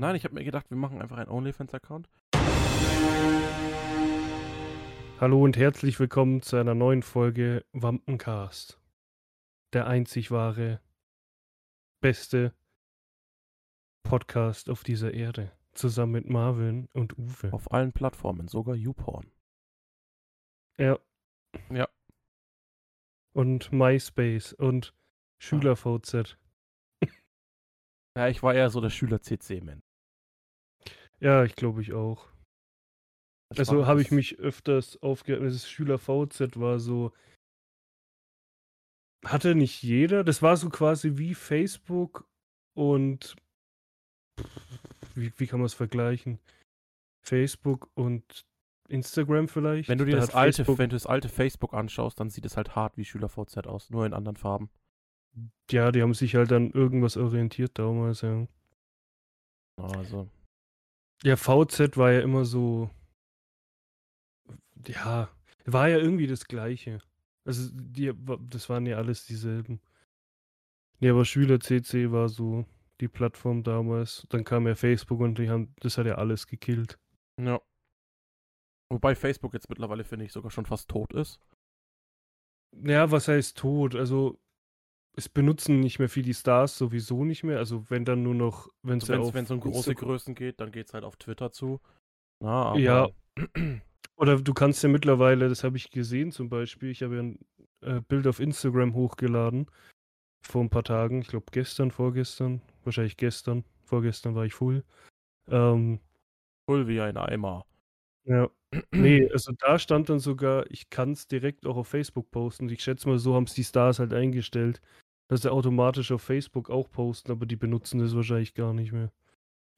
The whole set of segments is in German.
Nein, ich habe mir gedacht, wir machen einfach einen OnlyFans-Account. Hallo und herzlich willkommen zu einer neuen Folge Wampencast. Der einzig wahre, beste Podcast auf dieser Erde. Zusammen mit Marvin und Uwe. Auf allen Plattformen, sogar YouPorn. Ja. Ja. Und MySpace und SchülerVZ. Ja, ich war eher so der Schüler-CC-Mensch. Ja, ich glaube ich auch. Das Also habe ich mich öfters aufge... Das SchülerVZ war so... Hatte nicht jeder. Das war so quasi wie Facebook und... Wie, wie kann man es vergleichen? Facebook und Instagram vielleicht? Wenn du dir Da das alte, Facebook, wenn du das alte Facebook anschaust, dann sieht es halt hart wie SchülerVZ aus, nur in anderen Farben. Ja, die haben sich halt an irgendwas orientiert damals, ja. Also, Ja, VZ war ja immer so. Ja, war ja irgendwie das Gleiche. Also, die, das waren ja alles dieselben. Nee, aber Schüler CC war so die Plattform damals. Dann kam ja Facebook und die haben, das hat ja alles gekillt. ja. Wobei Facebook jetzt mittlerweile, finde ich, sogar schon fast tot ist. Ja, was heißt tot? Also, es benutzen nicht mehr viel die Stars sowieso nicht mehr. Also, wenn dann nur noch, wenn Also sie wenn auf es um große Instagram- Größen geht, dann geht es halt auf Twitter zu. Na, aber, Ja. Oder du kannst ja mittlerweile, das habe ich gesehen zum Beispiel, ich habe ja ein äh, Bild auf Instagram hochgeladen vor ein paar Tagen, ich glaube gestern, vorgestern, wahrscheinlich gestern, vorgestern war ich full. Ähm, Voll wie ein Eimer. ja, nee, also da stand dann sogar, ich kann es direkt auch auf Facebook posten. Ich schätze mal, so haben es die Stars halt eingestellt, dass sie automatisch auf Facebook auch posten, aber die benutzen das wahrscheinlich gar nicht mehr.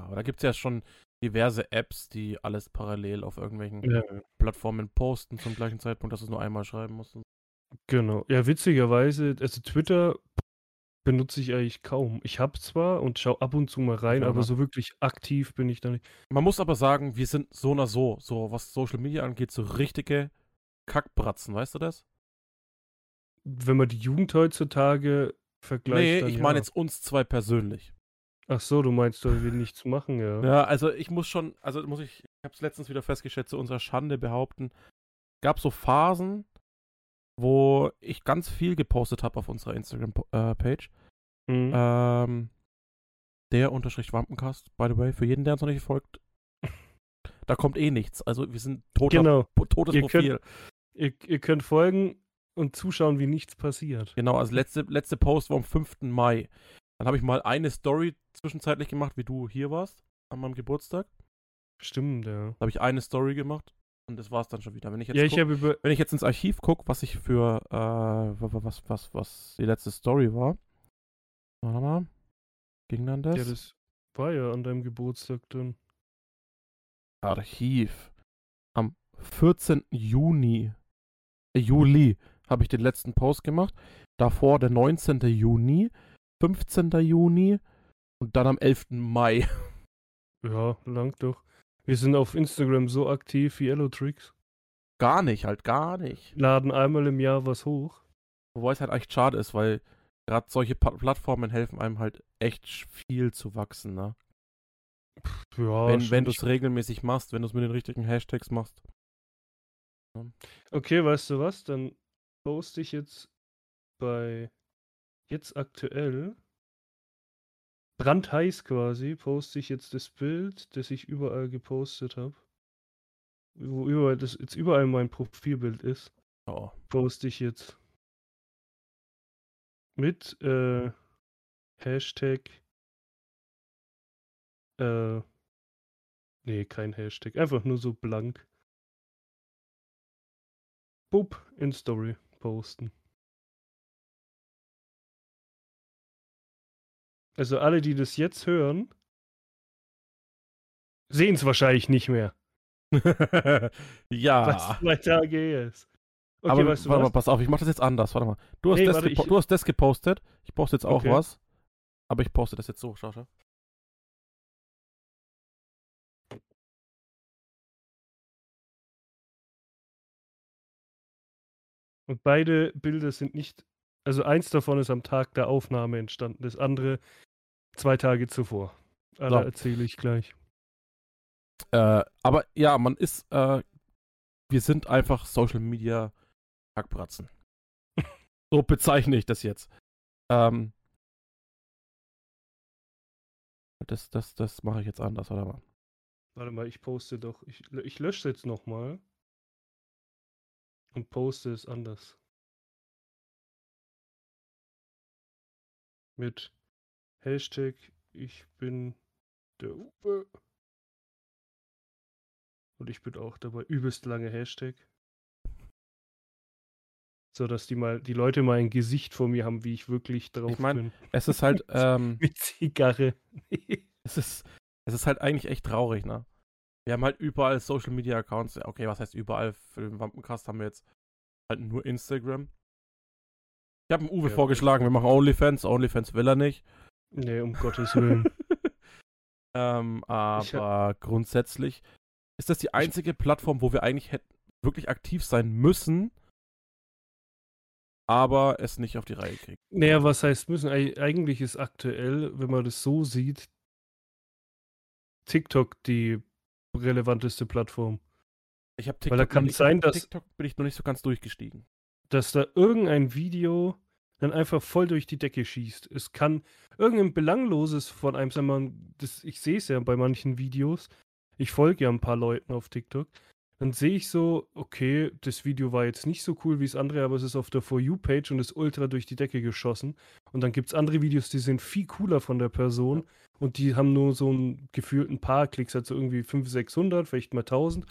Aber da gibt es ja schon diverse Apps, die alles parallel auf irgendwelchen Ja, Plattformen posten zum gleichen Zeitpunkt, dass du es nur einmal schreiben musst. Genau. Ja, witzigerweise, also Twitter benutze ich eigentlich kaum. Ich habe zwar und schaue ab und zu mal rein, Ja, aber so wirklich aktiv bin ich da nicht. Man muss aber sagen, wir sind so oder so, so was Social Media angeht, so richtige Kackbratzen, weißt du das? Wenn man die Jugend heutzutage vergleicht, nee, dann ich ja. meine jetzt uns zwei persönlich. Ach so, du meinst, weil wir nichts machen, ja. Ja, also ich muss schon, also muss ich, ich habe es letztens wieder festgestellt, zu unserer Schande behaupten, gab so Phasen, wo ich ganz viel gepostet habe auf unserer Instagram-Page. Hm. Ähm, der Unterstrich Wampencast, by the way, für jeden, der uns noch nicht folgt. Da kommt eh nichts. Also wir sind toter, genau. totes Ihr Profil. könnt- Ihr, ihr könnt folgen und zuschauen, wie nichts passiert. Genau, also letzte, letzte Post war am 5. Mai. Dann habe ich mal eine Story zwischenzeitlich gemacht, wie du hier warst, an meinem Geburtstag. Stimmt, ja. Da habe ich eine Story gemacht und das war es dann schon wieder. Wenn ich jetzt, Ja, ich guck, wenn ich jetzt ins Archiv gucke, was ich für, äh, wa- wa- was, was, was die letzte Story war. Warte mal. Ging dann das? Ja, das war ja an deinem Geburtstag dann. Archiv. Am 14. Juni, äh, Juli habe ich den letzten Post gemacht. Davor der 19. Juni, 15. Juni und dann am 11. Mai. Ja, lang doch. Wir sind auf Instagram so aktiv wie Elotrix. Gar nicht, halt gar nicht. Laden einmal im Jahr was hoch. Wobei es halt echt schade ist, weil gerade solche Plattformen helfen einem halt echt viel zu wachsen, ne? Ja, wenn wenn du es regelmäßig machst, wenn du es mit den richtigen Hashtags machst. Okay, weißt du was? Dann poste ich jetzt bei jetzt aktuell brandheiß quasi, poste ich jetzt das Bild, das ich überall gepostet habe. Wo überall das jetzt überall mein Profilbild ist, Oh. poste ich jetzt mit äh, Hashtag äh, nee, kein Hashtag, einfach nur so blank. Bub in Story posten. Also alle, die das jetzt hören, sehen es wahrscheinlich nicht mehr, ja. was zwei Tage her ist. Okay, aber weißt du warte was? mal, pass auf, ich mache das jetzt anders. Warte mal. Du hast, Nee, das, warte, gepo ich- du hast das gepostet. Ich poste jetzt auch Okay. was. Aber ich poste das jetzt so, schau, schau. Und beide Bilder sind nicht, also eins davon ist am Tag der Aufnahme entstanden, das andere zwei Tage zuvor. So. erzähle ich gleich. Äh, aber ja, man ist, äh, wir sind einfach Social Media Hackbratzen. so bezeichne ich das jetzt. Ähm, das, das, das mache ich jetzt anders, oder mal? Warte mal, ich poste doch. Ich, ich lösche jetzt nochmal. Und poste es anders. Mit Hashtag ich bin der Uwe. Und ich bin auch dabei. Übelst lange Hashtag. So dass die mal, die Leute mal ein Gesicht vor mir haben, wie ich wirklich drauf mein, bin. Es ist halt, ähm, Mit Zigarre. es ist, es ist halt eigentlich echt traurig, ne? Wir haben halt überall Social Media Accounts. Okay, was heißt überall? Für den Wampencast haben wir jetzt halt nur Instagram. Ich habe dem Uwe Ja, vorgeschlagen, wir machen OnlyFans. OnlyFans will er nicht. Nee, um Gottes Willen. ähm, aber grundsätzlich ist das die einzige Plattform, wo wir eigentlich hätten wirklich aktiv sein müssen, aber es nicht auf die Reihe kriegen. Naja, was heißt müssen? Eig- Eigentlich ist aktuell, wenn man das so sieht, TikTok die relevanteste Plattform. Ich habe Weil da TikTok, kann sein, hab dass- TikTok bin ich noch nicht so ganz durchgestiegen. Dass da irgendein Video dann einfach voll durch die Decke schießt. Es kann irgendein Belangloses von einem, sagen wir das, ich sehe es ja bei manchen Videos, ich folge ja ein paar Leuten auf TikTok, dann sehe ich so, okay, das Video war jetzt nicht so cool wie das andere, aber es ist auf der For You-Page und ist ultra durch die Decke geschossen. Und dann gibt es andere Videos, die sind viel cooler von der Person und die haben nur so ein gefühlten paar Klicks, also irgendwie 500, 600, vielleicht mal 1000.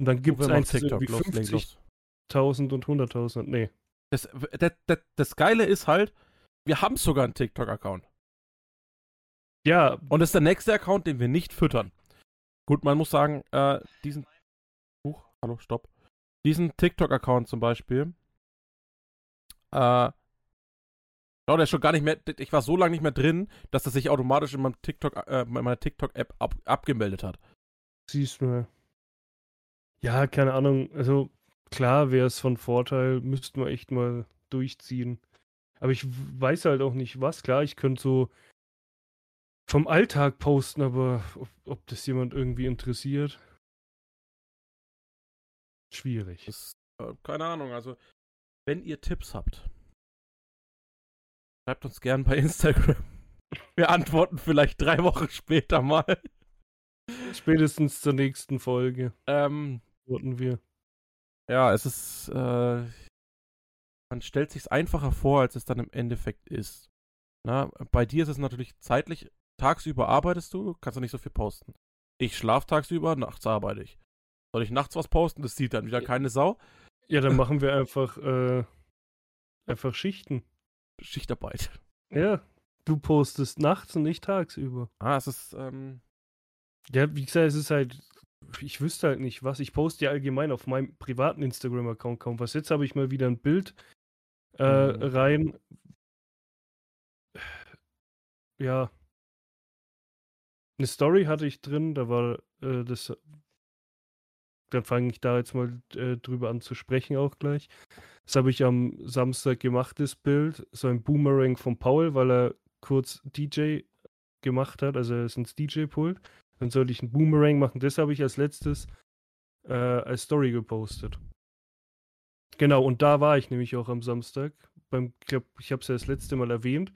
Und dann gibt es eins, irgendwie los, leg 50.000 los. und 100.000. Nee. Das, das, das, das Geile ist halt, wir haben sogar einen TikTok-Account. Ja, Und das ist der nächste Account, den wir nicht füttern. Gut, man muss sagen, äh, diesen. Huch, hallo, stopp. Diesen TikTok-Account zum Beispiel. Äh. Oh, der ist schon gar nicht mehr. Ich war so lange nicht mehr drin, dass das sich automatisch in meinem TikTok, äh, in meiner TikTok-App ab, abgemeldet hat. Siehst du. Ja, keine Ahnung. Also klar wäre es von Vorteil, müssten wir echt mal durchziehen. Aber ich weiß halt auch nicht was. Klar, ich könnte so vom Alltag posten, aber ob, ob das jemand irgendwie interessiert. Schwierig. Das, äh, keine Ahnung, also, wenn ihr Tipps habt, schreibt uns gern bei Instagram. Wir antworten vielleicht drei Wochen später mal. Spätestens zur nächsten Folge Ähm, wurden wir. Ja, es ist, äh, man stellt sich's einfacher vor, als es dann im Endeffekt ist. Na, bei dir ist es natürlich zeitlich, tagsüber arbeitest du, kannst du nicht so viel posten. Ich schlaf tagsüber, nachts arbeite ich. Soll ich nachts was posten? Das sieht dann wieder keine Sau. Ja, dann machen wir einfach, äh, einfach Schichten. Schichtarbeit. Ja, du postest nachts und ich tagsüber. Ah, es ist, ähm, Ja, wie gesagt, es ist halt, ich wüsste halt nicht was. Ich poste ja allgemein auf meinem privaten Instagram-Account kaum was. Jetzt habe ich mal wieder ein Bild äh, Mhm. rein. Ja. Eine Story hatte ich drin, da war äh, das. Dann fange ich da jetzt mal äh, drüber an zu sprechen auch gleich. Das habe ich am Samstag gemacht, das Bild. So ein Boomerang von Paul, weil er kurz DJ gemacht hat, also er ist ins DJ-Pult. Dann sollte ich einen Boomerang machen. Das habe ich als letztes äh, als Story gepostet. Genau, und da war ich nämlich auch am Samstag. Beim, ich glaube, ich habe es ja das letzte Mal erwähnt,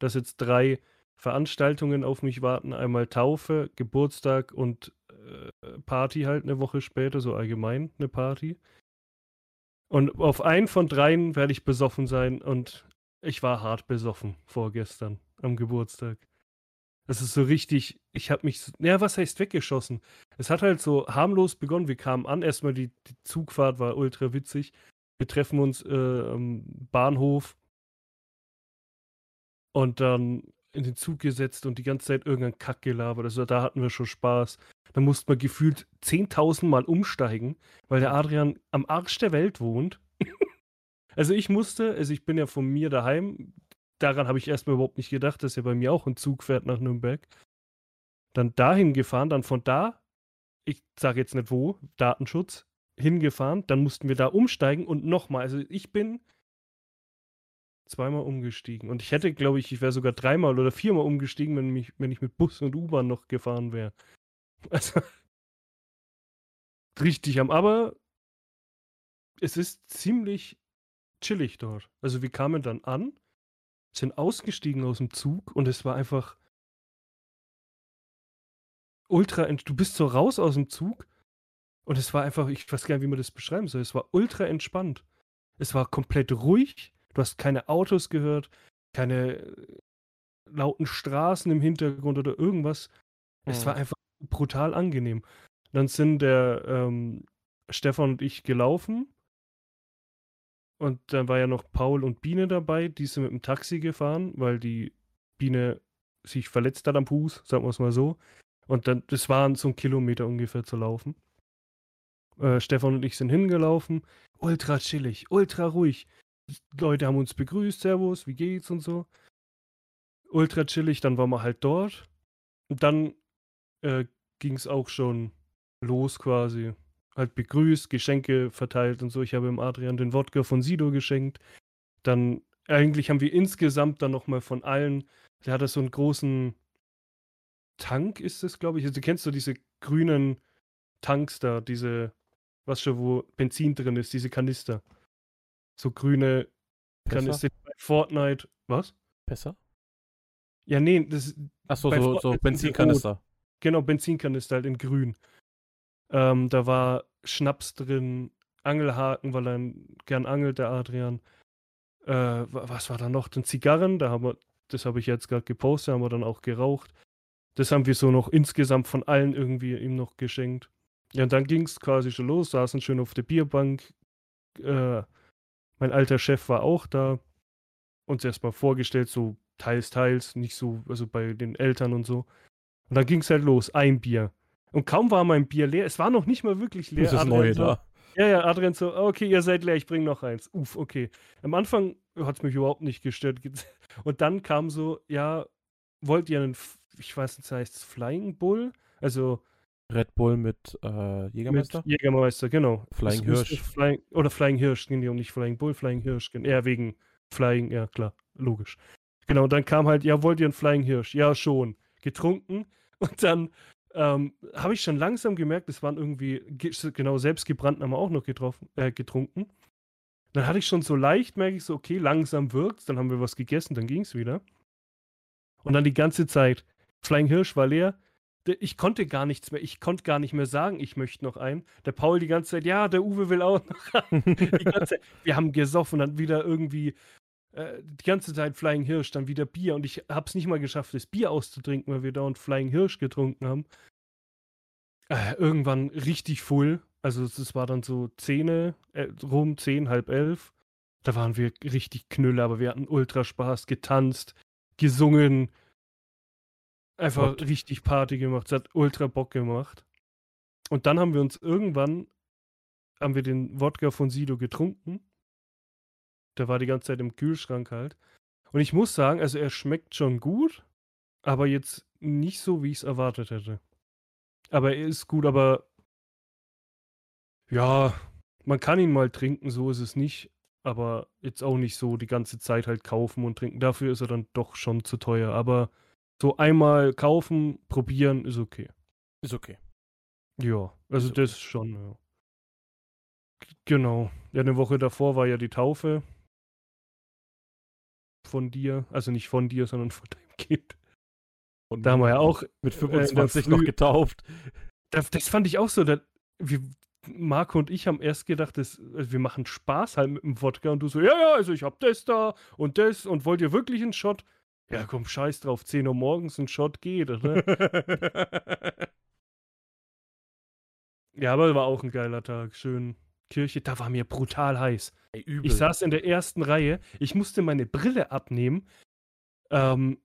dass jetzt drei Veranstaltungen auf mich warten. Einmal Taufe, Geburtstag und äh, Party halt eine Woche später, so allgemein eine Party. Und auf einen von dreien werde ich besoffen sein und ich war hart besoffen vorgestern am Geburtstag. Das ist so richtig, ich habe mich, ja, was heißt weggeschossen? Es hat halt so harmlos begonnen. Wir kamen an, erstmal die, die Zugfahrt war ultra witzig. Wir treffen uns äh, am Bahnhof und dann in den Zug gesetzt und die ganze Zeit irgendein Kack gelabert. Also da hatten wir schon Spaß. Da musste man gefühlt 10.000 Mal umsteigen, weil der Adrian am Arsch der Welt wohnt. also ich musste, also ich bin ja von mir daheim. Daran habe ich erstmal überhaupt nicht gedacht, dass er bei mir auch ein Zug fährt nach Nürnberg. Dann dahin gefahren, dann von da, ich sage jetzt nicht wo, Datenschutz, hingefahren. Dann mussten wir da umsteigen und nochmal. Also ich bin zweimal umgestiegen. Und ich hätte, glaube ich, ich wäre sogar dreimal oder viermal umgestiegen, wenn, mich, wenn ich mit Bus und U-Bahn noch gefahren wäre. Also, richtig am, aber es ist ziemlich chillig dort. Also wir kamen dann an, sind ausgestiegen aus dem Zug und es war einfach ultra, du bist so raus aus dem Zug und es war einfach, ich weiß gar nicht, wie man das beschreiben soll, es war ultra entspannt. Es war komplett ruhig, du hast keine Autos gehört, keine äh, lauten Straßen im Hintergrund oder irgendwas. Mhm. Es war mhm. einfach brutal angenehm. Dann sind der ähm, Stefan und ich gelaufen und dann war ja noch Paul und Biene dabei, die sind mit dem Taxi gefahren, weil die Biene sich verletzt hat am Fuß, sagen wir es mal so. Und dann, das waren so ein Kilometer ungefähr zu laufen. Äh, Stefan und ich sind hingelaufen. Ultra chillig, ultra ruhig. Leute haben uns begrüßt, Servus, wie geht's und so. Ultra chillig, dann waren wir halt dort. Und dann äh, ging es auch schon los quasi halt begrüßt, Geschenke verteilt und so. Ich habe dem Adrian den Wodka von Sido geschenkt. Dann, eigentlich haben wir insgesamt dann nochmal von allen, der hat so einen großen Tank, ist es, glaube ich. Also, du kennst so diese grünen Tanks da, diese, was schon, wo Benzin drin ist, diese Kanister. So grüne Kanister bei Fortnite. Was? Besser? Ja, nee, das Achso, so, so Benzinkanister. Genau, Benzinkanister halt in grün. Ähm, da war Schnaps drin, Angelhaken, weil er gern angelt, der Adrian. Äh, was war da noch? Den Zigarren, da haben wir, das habe ich jetzt gerade gepostet, haben wir dann auch geraucht. Das haben wir so noch insgesamt von allen irgendwie ihm noch geschenkt. Ja, und dann ging es quasi schon los, saßen schön auf der Bierbank. Äh, mein alter Chef war auch da. Uns erstmal vorgestellt, so teils, teils, nicht so, also bei den Eltern und so. Und dann ging es halt los, ein Bier. Und kaum war mein Bier leer, es war noch nicht mal wirklich leer. Das ist so, da. Ja, ja, Adrian so, okay, ihr seid leer, ich bringe noch eins. Uff, okay. Am Anfang hat es mich überhaupt nicht gestört. Und dann kam so, ja, wollt ihr einen, ich weiß nicht, heißt es Flying Bull? Also. Red Bull mit äh, Jägermeister? Mit Jägermeister, genau. Flying Hirsch. Flying, oder Flying Hirsch, um nicht Flying Bull, Flying Hirsch. Eher wegen Flying, ja klar, logisch. Genau, dann kam halt, ja, wollt ihr einen Flying Hirsch? Ja, schon. Getrunken. Und dann ähm, habe ich schon langsam gemerkt, es waren irgendwie, genau, selbstgebrannten haben wir auch noch getroffen, äh, getrunken. Dann hatte ich schon so leicht, merke ich so, okay, langsam wirkt dann haben wir was gegessen, dann ging es wieder. Und dann die ganze Zeit, Flying Hirsch war leer, ich konnte gar nichts mehr, ich konnte gar nicht mehr sagen, ich möchte noch einen. Der Paul die ganze Zeit, ja, der Uwe will auch noch einen. Wir haben gesoffen, dann wieder irgendwie äh, die ganze Zeit Flying Hirsch, dann wieder Bier und ich habe es nicht mal geschafft, das Bier auszutrinken, weil wir dauernd Flying Hirsch getrunken haben. Äh, irgendwann richtig full. Also es war dann so 10 äh, rum, 10, halb elf. Da waren wir richtig knülle, aber wir hatten ultra Spaß, getanzt, gesungen, einfach Gott. richtig Party gemacht. Es hat ultra Bock gemacht. Und dann haben wir uns irgendwann, haben wir den Wodka von Sido getrunken der war die ganze Zeit im Kühlschrank halt. Und ich muss sagen, also er schmeckt schon gut, aber jetzt nicht so, wie ich es erwartet hätte. Aber er ist gut, aber ja, man kann ihn mal trinken, so ist es nicht. Aber jetzt auch nicht so die ganze Zeit halt kaufen und trinken. Dafür ist er dann doch schon zu teuer. Aber so einmal kaufen, probieren ist okay. Ist okay. Ja, also ist das okay. schon, ja. Genau. Ja, eine Woche davor war ja die Taufe von dir, also nicht von dir, sondern von deinem Kind. Und da haben wir ja auch mit 25 äh, noch getauft. Das, das, fand ich auch so. Da, wir, Marco und ich haben erst gedacht, dass, also wir machen Spaß halt mit dem Wodka und du so, ja, ja, also ich hab das da und das und wollt ihr wirklich einen Shot? Ja, komm, scheiß drauf, 10 Uhr morgens ein Shot geht, oder? ja, aber war auch ein geiler Tag. Schön Kirche, da war mir brutal heiß. Ey, ich saß in der ersten Reihe, ich musste meine Brille abnehmen, ähm,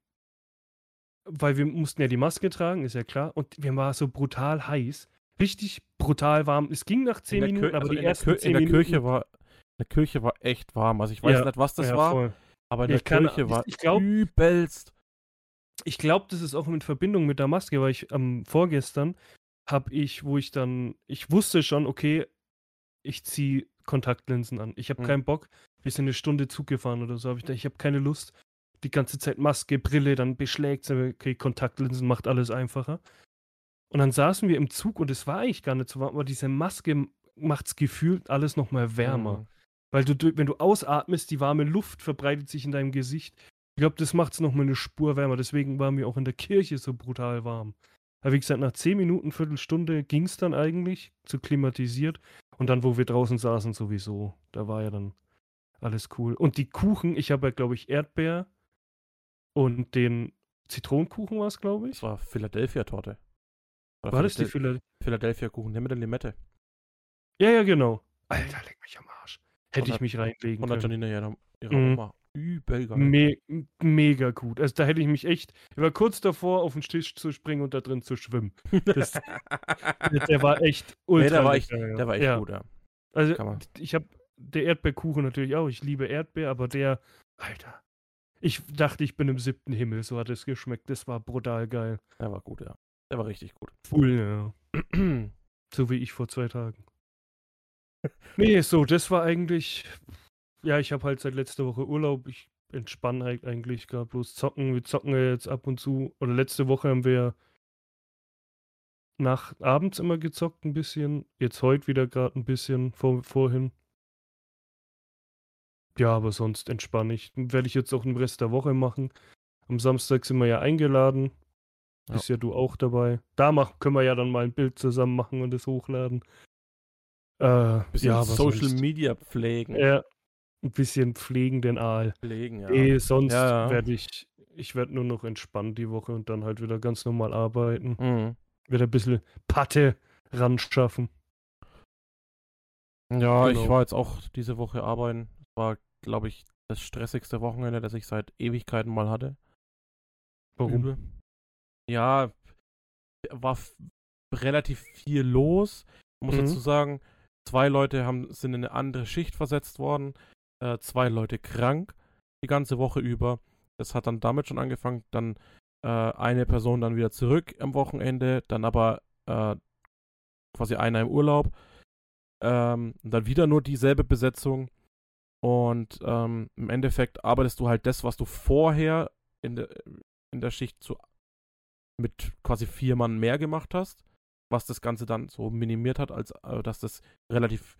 weil wir mussten ja die Maske tragen, ist ja klar, und mir war so brutal heiß. Richtig brutal warm. Es ging nach zehn Minuten, Kir aber also die ersten zehn Minuten. In der Kirche war, in der Kirche war echt warm. Also ich weiß ja, nicht, was das ja, war, voll. aber in der kann, Kirche war ich glaub, übelst. Ich glaube, das ist auch in Verbindung mit der Maske, weil ich ähm, vorgestern habe ich, wo ich dann, ich wusste schon, okay, ich ziehe Kontaktlinsen an. Ich habe Mhm. keinen Bock. Wir sind eine Stunde Zug gefahren oder so. Hab ich ich habe keine Lust. Die ganze Zeit Maske, Brille, dann beschlägt Okay, Kontaktlinsen macht alles einfacher. Und dann saßen wir im Zug und es war eigentlich gar nicht so warm, aber diese Maske macht's gefühlt alles nochmal wärmer. Mhm. Weil du, du, wenn du ausatmest, die warme Luft verbreitet sich in deinem Gesicht. Ich glaube, das macht es nochmal eine Spur wärmer. Deswegen waren wir auch in der Kirche so brutal warm. Aber wie gesagt, nach 10 Minuten, Viertelstunde ging es dann eigentlich, zu klimatisiert. Und dann, wo wir draußen saßen, sowieso. Da war ja dann alles cool. Und die Kuchen, ich habe ja, glaube ich, Erdbeer und den Zitronenkuchen war es, glaube ich. Das war Philadelphia-Torte. War das die Philadelphia? Philadelphia-Kuchen, der mit der Limette. Ja, ja, genau. Alter, leck mich am Arsch. Hätte ich mich reinlegen Von der können. Janina ihrer, ihrer Mhm. Oma. Übel. Me mega gut. Also da hätte ich mich echt, ich war kurz davor, auf den Tisch zu springen und da drin zu schwimmen. Das, der war echt ultra. nee, der war echt, der war echt ja. gut, ja. Also ich habe der Erdbeerkuchen natürlich auch. Ich liebe Erdbeer, aber der, Alter. Ich dachte, ich bin im siebten Himmel. So hat es geschmeckt. Das war brutal geil. Der war gut, ja. Der war richtig gut. Cool, ja. So wie ich vor zwei Tagen. Nee, so, das war eigentlich. Ja, ich habe halt seit letzter Woche Urlaub. Ich entspanne halt eigentlich gerade bloß zocken. Wir zocken ja jetzt ab und zu. Oder letzte Woche haben wir nach abends immer gezockt ein bisschen. Jetzt heute wieder gerade ein bisschen vor, vorhin. Ja, aber sonst entspanne ich. Werde ich jetzt auch den Rest der Woche machen. Am Samstag sind wir ja eingeladen. Ja. Bist ja du auch dabei. Da mach, können wir ja dann mal ein Bild zusammen machen und es hochladen. Äh, Bisschen ja, Social sonst, Media pflegen. Ja, ein bisschen pflegen den Aal. Pflegen, ja. Eh, sonst Ja, ja. werde ich, ich werde nur noch entspannt die Woche und dann halt wieder ganz normal arbeiten. Mhm. Wieder ein bisschen Patte ran schaffen. Ja, ich Genau. war jetzt auch diese Woche arbeiten. War, glaube ich, das stressigste Wochenende, das ich seit Ewigkeiten mal hatte. Warum? Übel. Ja, war relativ viel los. Ich muss Mhm. dazu sagen, zwei Leute haben, sind in eine andere Schicht versetzt worden, äh, zwei Leute krank die ganze Woche über. Das hat dann damit schon angefangen, dann äh, eine Person dann wieder zurück am Wochenende, dann aber äh, quasi einer im Urlaub. Ähm, dann wieder nur dieselbe Besetzung. Und ähm, im Endeffekt arbeitest du halt das, was du vorher in der, in der Schicht zu, mit quasi vier Mann mehr gemacht hast, was das Ganze dann so minimiert hat, als äh, dass das relativ,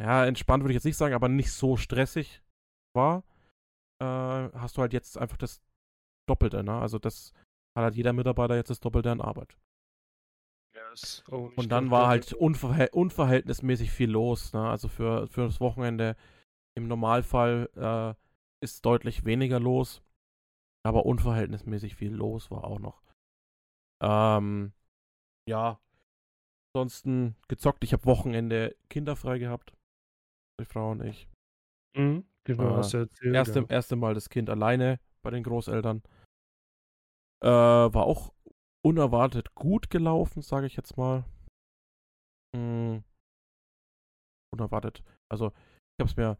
ja, entspannt würde ich jetzt nicht sagen, aber nicht so stressig war, äh, hast du halt jetzt einfach das Doppelte, ne? Also das hat halt jeder Mitarbeiter jetzt das Doppelte an Arbeit. Auch nicht Und dann war halt unverhält unverhältnismäßig viel los. Ne? Also für, für das Wochenende im Normalfall äh, ist deutlich weniger los. Aber unverhältnismäßig viel los war auch noch. Ähm, ja. Ansonsten gezockt. Ich habe Wochenende kinderfrei gehabt. Die Frau und ich. Mhm, genau, äh, hast du erzählt. Erste, ja. erste Mal das Kind alleine bei den Großeltern. Äh, war auch unerwartet gut gelaufen, sage ich jetzt mal. Hm. Unerwartet. Also, ich hab's mir.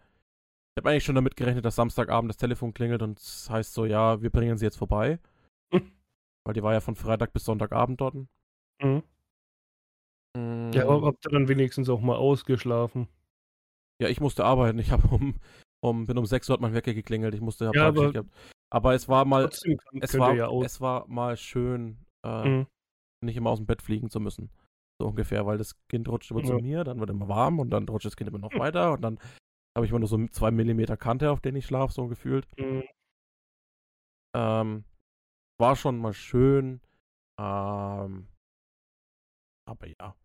Ich habe eigentlich schon damit gerechnet, dass Samstagabend das Telefon klingelt und es heißt so, ja, wir bringen sie jetzt vorbei. Weil die war ja von Freitag bis Sonntagabend dort. Mhm. Hm. Ja, aber habt ihr dann wenigstens auch mal ausgeschlafen? Ja, ich musste arbeiten. Ich habe um, um, bin um 6 Uhr hat mein Wecker geklingelt. Ich musste Ja, aber- gehabt. aber es war mal, es war, ja es war mal schön, äh, Mhm. nicht immer aus dem Bett fliegen zu müssen. So ungefähr, weil das Kind rutscht immer zu Ja. mir, dann wird immer warm und dann rutscht das Kind immer noch weiter und dann habe ich immer nur so zwei Millimeter Kante, auf denen ich schlafe, so gefühlt. Mhm. Ähm, war schon mal schön. Ähm, aber ja.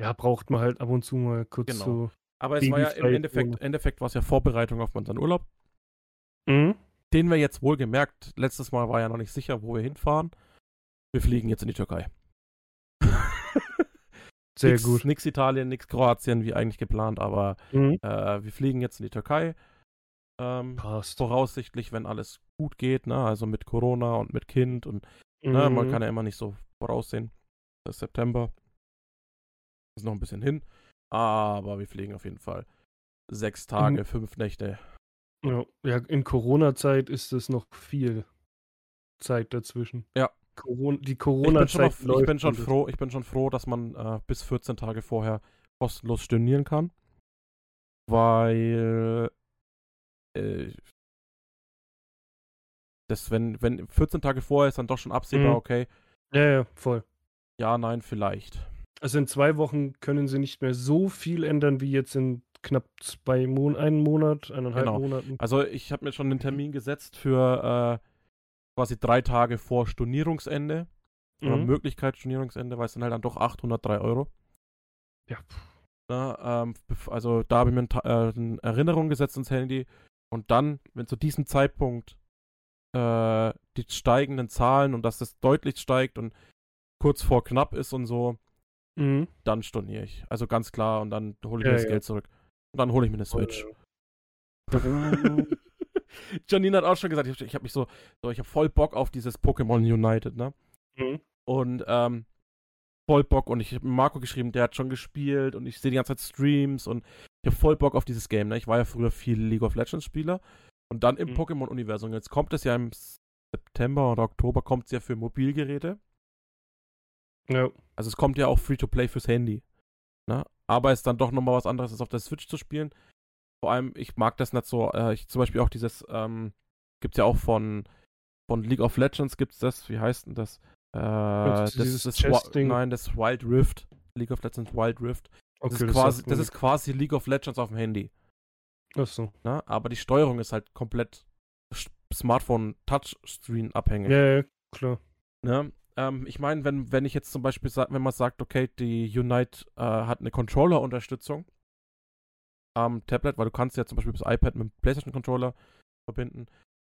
Ja, braucht man halt ab und zu mal kurz Genau. so. Aber es war ja im Endeffekt, ohne. Endeffekt war es ja Vorbereitung auf unseren Urlaub, Mhm. den wir jetzt wohl gemerkt, letztes Mal war ja noch nicht sicher, wo wir hinfahren. Wir fliegen jetzt in die Türkei. Sehr nix, gut. Nix Italien, nix Kroatien, wie eigentlich geplant, aber Mhm. äh, wir fliegen jetzt in die Türkei. Ähm, Passt. voraussichtlich, wenn alles gut geht, ne? Also mit Corona und mit Kind und ne, man Mhm. kann ja immer nicht so voraussehen. Das ist September. Ist noch ein bisschen hin. Aber wir fliegen auf jeden Fall. Sechs Tage, Mhm. fünf Nächte. Ja, ja, in Corona-Zeit ist es noch viel Zeit dazwischen. Ja. Corona, die Ich Corona-Zeit mal, ich, bin schon froh, ich bin schon froh, dass man äh, bis 14 Tage vorher kostenlos stornieren kann. weil äh, das, wenn, wenn 14 Tage vorher ist dann doch schon absehbar, Mhm. okay, Ja, ja, voll. ja, nein, vielleicht. Also in zwei Wochen können sie nicht mehr so viel ändern wie jetzt in knapp zwei Mon einen Monat, eineinhalb Genau. Monaten. Also ich habe mir schon einen Termin gesetzt für äh, quasi drei Tage vor Stornierungsende. Oder Mhm. Möglichkeit Stornierungsende, weil es sind halt dann doch 803 Euro. Ja. Na, ähm, also da habe ich mir ein Ta- äh, eine Erinnerung gesetzt ins Handy und dann, wenn zu diesem Zeitpunkt äh, die steigenden Zahlen und dass das deutlich steigt und kurz vor knapp ist und so, Mhm. dann storniere ich. Also ganz klar und dann hole ich Ja, mir das ja. Geld zurück. Und dann hole ich mir eine Switch. ja. Janine hat auch schon gesagt, ich, habe mich so, so, ich habe voll Bock auf dieses Pokémon United, ne? Mhm. Und ähm, voll Bock und ich habe Marco geschrieben, der hat schon gespielt und ich sehe die ganze Zeit Streams und ich habe voll Bock auf dieses Game, ne? Ich war ja früher viel League of Legends Spieler und dann im Mhm. Pokémon-Universum. Jetzt kommt es ja im September oder Oktober kommt es ja für Mobilgeräte. Ja. Also es kommt ja auch Free-to-Play fürs Handy. Ne? Aber es ist dann doch nochmal was anderes, als auf der Switch zu spielen. Vor allem, ich mag das nicht so. Äh, ich zum Beispiel auch dieses, ähm, gibt's ja auch von, von League of Legends gibt's das, wie heißt denn das? Äh, das das, das, Wa- Chess-Ding? Nein, das Wild Rift. League of Legends Wild Rift. Das, Okay, ist, quasi, das ist quasi League of Legends auf dem Handy. Ach so. Ne? Aber die Steuerung ist halt komplett Smartphone-Touchscreen abhängig. Ja, ja, klar. Ne? Ähm, ich meine, wenn, wenn ich jetzt zum Beispiel, wenn man sagt, okay, die Unite äh, hat eine Controller-Unterstützung am Tablet, weil du kannst ja zum Beispiel das iPad mit dem PlayStation-Controller verbinden.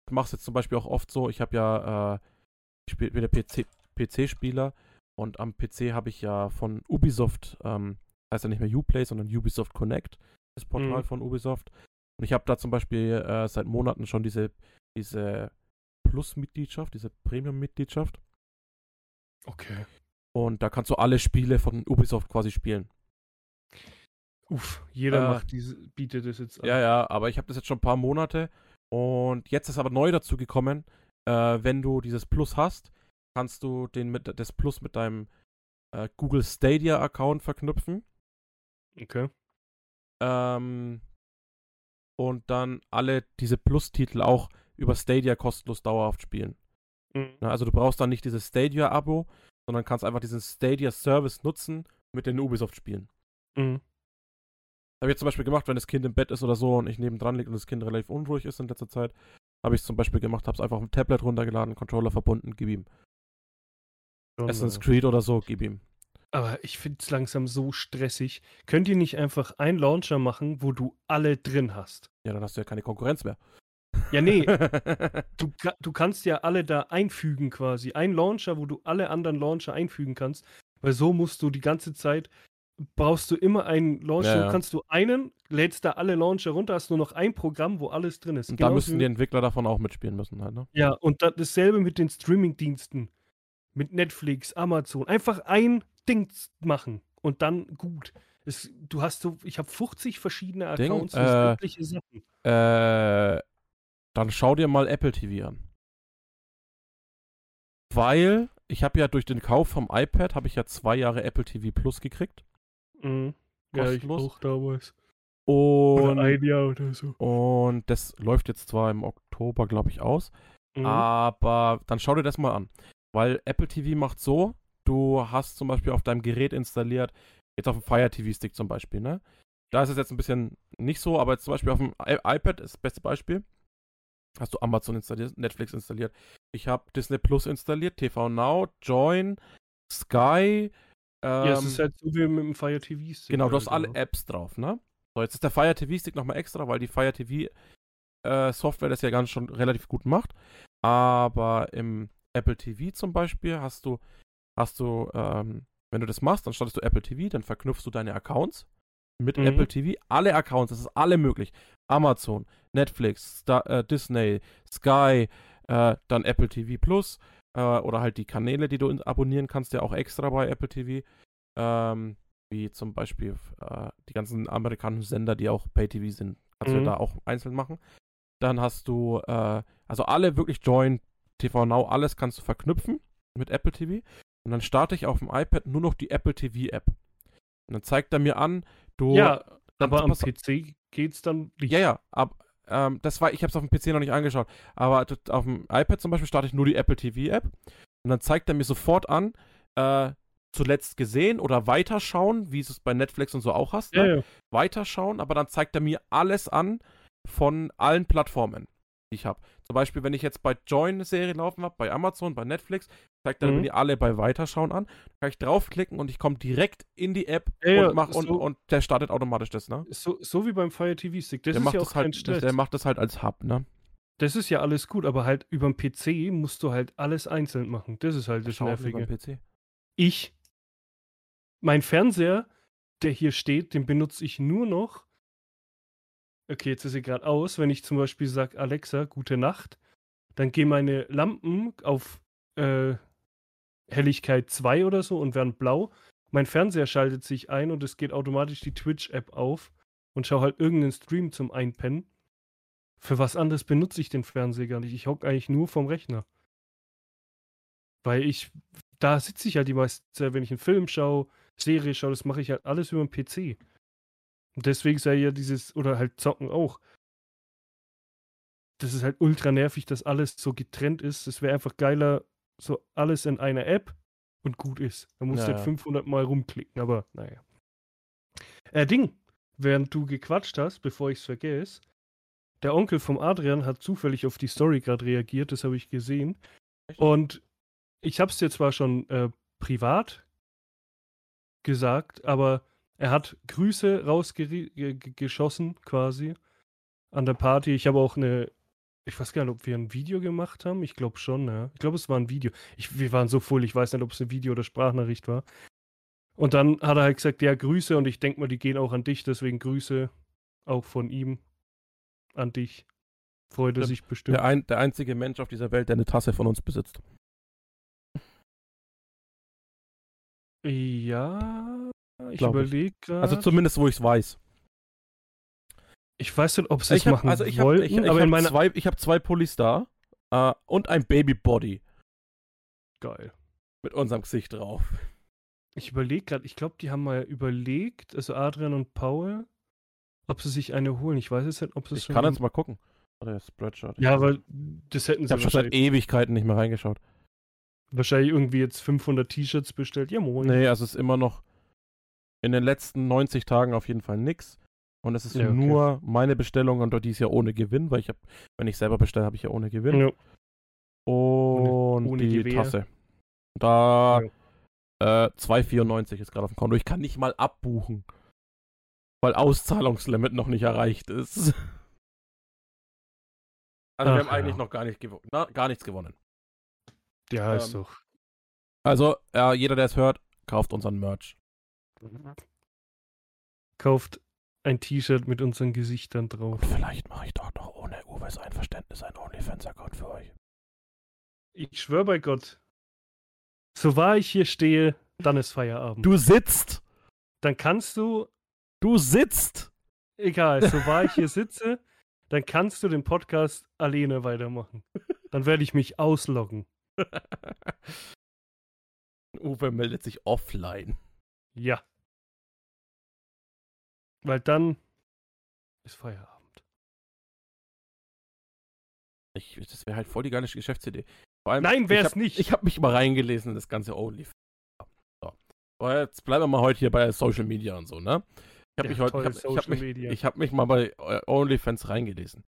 Ich mache es jetzt zum Beispiel auch oft so, ich habe ja, äh, ich bin der PC, PC-Spieler und am PC habe ich ja von Ubisoft, ähm, heißt ja nicht mehr Uplay, sondern Ubisoft Connect, das Portal Mhm. von Ubisoft. Und ich habe da zum Beispiel äh, seit Monaten schon diese, diese Plus-Mitgliedschaft, diese Premium-Mitgliedschaft. Okay. Und da kannst du alle Spiele von Ubisoft quasi spielen. Uff, jeder Äh, macht diese, bietet das jetzt an. Ja, ja, aber ich habe das jetzt schon ein paar Monate. Und jetzt ist aber neu dazu gekommen, äh, wenn du dieses Plus hast, kannst du den mit, das Plus mit deinem äh, Google Stadia-Account verknüpfen. Okay. Ähm, und dann alle diese Plus-Titel auch über Stadia kostenlos dauerhaft spielen. Mhm. Ne, Also du brauchst dann nicht dieses Stadia-Abo, sondern kannst einfach diesen Stadia-Service nutzen mit den Ubisoft spielen. Mhm. Habe ich jetzt zum Beispiel gemacht, wenn das Kind im Bett ist oder so und ich nebendran liege und das Kind relativ unruhig ist in letzter Zeit, habe ich es zum Beispiel gemacht, habe es einfach auf dem Tablet runtergeladen, Controller verbunden, gib ihm. Schon, Assassin's äh, Creed oder so, gib ihm. Aber ich finde es langsam so stressig. Könnt ihr nicht einfach einen Launcher machen, wo du alle drin hast? Ja, dann hast du ja keine Konkurrenz mehr. Ja, nee, du, du kannst ja alle da einfügen quasi. Ein Launcher, wo du alle anderen Launcher einfügen kannst. Weil so musst du die ganze Zeit, brauchst du immer einen Launcher. Ja, ja. Kannst du einen, lädst da alle Launcher runter, hast nur noch ein Programm, wo alles drin ist. und da Genauso müssen die Entwickler davon auch mitspielen müssen halt, ne? Ja, und da, dasselbe mit den Streaming-Diensten. Mit Netflix, Amazon. Einfach ein Ding machen und dann gut. Es, du hast so, ich habe 50 verschiedene Ding, Accounts für äh, Sachen. Äh, dann schau dir mal Apple TV an. Weil ich habe ja durch den Kauf vom iPad habe ich ja zwei Jahre Apple TV Plus gekriegt. Mhm. Ja, ich auch damals. Oder Und, ein Jahr oder so. und das läuft jetzt zwar im Oktober, glaube ich, aus. Mhm. Aber dann schau dir das mal an. Weil Apple TV macht so, du hast zum Beispiel auf deinem Gerät installiert, jetzt auf dem Fire TV Stick zum Beispiel, ne? Da ist es jetzt ein bisschen nicht so, aber jetzt zum Beispiel auf dem iPad ist das beste Beispiel. Hast du Amazon installiert, Netflix installiert. Ich habe Disney Plus installiert, TV Now, Join, Sky. Ähm, ja, es ist halt so wie mit dem Fire TV. Stick Genau, du hast alle ja. Apps drauf, ne? So, jetzt ist der Fire TV Stick nochmal extra, weil die Fire TV äh, Software das ja ganz schon relativ gut macht. Aber im Apple TV zum Beispiel hast du, hast du, ähm, wenn du das machst, dann startest du Apple TV, dann verknüpfst du deine Accounts mit Mhm. Apple TV. Alle Accounts, das ist alle möglich. Amazon, Netflix, Star, äh, Disney, Sky, äh, dann Apple TV Plus äh, oder halt die Kanäle, die du abonnieren kannst, ja auch extra bei Apple TV. Ähm, wie zum Beispiel äh, die ganzen amerikanischen Sender, die auch Pay-TV sind, kannst Mhm. du ja da auch einzeln machen. Dann hast du, äh, also alle wirklich Join, TV Now, alles kannst du verknüpfen mit Apple TV. Und dann starte ich auf dem iPad nur noch die Apple TV App. Und dann zeigt er mir an, du, Ja, Aber am PC geht's dann nicht. Ja, ja, ab, ähm, das war, ich habe es auf dem PC noch nicht angeschaut, aber auf dem iPad zum Beispiel starte ich nur die Apple TV App und dann zeigt er mir sofort an, äh, zuletzt gesehen oder weiterschauen, wie es es bei Netflix und so auch hast. ja, Ne? ja. Weiterschauen, aber dann zeigt er mir alles an von allen Plattformen, die ich habe. Zum Beispiel, wenn ich jetzt bei Join eine Serie laufen habe, bei Amazon, bei Netflix, zeigt er Mhm. mir die alle bei Weiterschauen an. Da kann ich draufklicken und ich komme direkt in die App Ja, und, mach, und, so- und der startet automatisch das, ne? So, so wie beim Fire TV Stick. Das der ist macht ja auch halt, Stress. der macht das halt als Hub, ne? Das ist ja alles gut, aber halt über den PC musst du halt alles einzeln machen. Das ist halt das Schau Nervige. PC. Ich, mein Fernseher, der hier steht, den benutze ich nur noch. Okay, jetzt ist er gerade aus. Wenn ich zum Beispiel sage, Alexa, gute Nacht, dann gehen meine Lampen auf äh, Helligkeit 2 oder so und werden blau. Mein Fernseher schaltet sich ein und es geht automatisch die Twitch-App auf und schau halt irgendeinen Stream zum Einpennen. Für was anderes benutze ich den Fernseher gar nicht. Ich hocke eigentlich nur vom Rechner. Weil ich, da sitze ich halt die meiste Zeit, wenn ich einen Film schaue, Serie schaue, das mache ich halt alles über den PC. Und deswegen sei ja dieses, oder halt zocken auch. Das ist halt ultra nervig, dass alles so getrennt ist. Es wäre einfach geiler, so alles in einer App und gut ist. Da musst du Ja, halt ja. 500 Mal rumklicken, aber naja. Äh, Ding, während du gequatscht hast, bevor ich es vergesse, der Onkel vom Adrian hat zufällig auf die Story gerade reagiert, das habe ich gesehen. Echt? Und ich habe es dir zwar schon äh, privat gesagt, aber er hat Grüße rausgeschossen quasi an der Party. Ich habe auch eine, ich weiß gar nicht, ob wir ein Video gemacht haben. Ich glaube schon, ja. Ich glaube, es war ein Video. Ich, wir waren so voll, ich weiß nicht, ob es ein Video oder Sprachnachricht war. Und dann hat er halt gesagt, ja, Grüße und ich denke mal, die gehen auch an dich, deswegen Grüße auch von ihm an dich. Freut er sich bestimmt. Der, ein, der einzige Mensch auf dieser Welt, der eine Tasse von uns besitzt. Ja, ich Glaub ich. überlege gerade. Also zumindest, wo ich es weiß. ich weiß nicht, ob sie es Ich habe machen also ich hab, wollten, ich, ich aber hab in meiner... zwei, ich hab zwei Pullis da äh, und ein Babybody Geil. mit unserem Gesicht drauf. Ich überlege gerade, ich glaube, die haben mal überlegt, also Adrian und Paul, ob sie sich eine holen. Ich weiß jetzt nicht, ob sie es Ich kann jetzt mal gucken. Oder Spreadshirt. Ja, aber das hätten ich sie habe schon seit wahrscheinlich, Ewigkeiten nicht mehr reingeschaut. wahrscheinlich irgendwie jetzt 500 T-Shirts bestellt. Ja, moin. Nee, also es ist immer noch in den letzten 90 Tagen auf jeden Fall nix. Und es ist Ja, okay. nur meine Bestellung und die ist ja ohne Gewinn, weil ich habe, wenn ich selber bestelle, habe ich ja ohne Gewinn. Ja. Und ohne die Gewehr. Tasse. Da äh, 2,94 ist gerade auf dem Konto. Ich kann nicht mal abbuchen, weil Auszahlungslimit noch nicht erreicht ist. Also wir Ach haben eigentlich ja. noch gar, nicht na, gar nichts gewonnen. Ja, ist Ähm, doch. Also, äh, jeder, der es hört, kauft unseren Merch. Kauft ein T-Shirt mit unseren Gesichtern drauf. Und vielleicht mache ich doch noch ohne Uwes Einverständnis einen OnlyFans-Account für euch. Ich schwöre bei Gott, so wahr ich hier stehe, dann ist Feierabend. Du sitzt! Dann kannst du, Du sitzt! egal, so wahr ich hier sitze, dann kannst du den Podcast alleine weitermachen. Dann werde ich mich ausloggen. Uwe meldet sich offline. Ja. Weil dann ist Feierabend. Ich, das wäre halt voll die geile Geschäftsidee. Allem, Nein, wär's hab- nicht. Ich habe mich mal reingelesen in das ganze OnlyFans. So. Aber jetzt bleiben wir mal heute hier bei Social Media und so, ne? Ich habe Ja, mich heute, ich hab, ich hab mich, ich hab mich mal bei äh, OnlyFans reingelesen.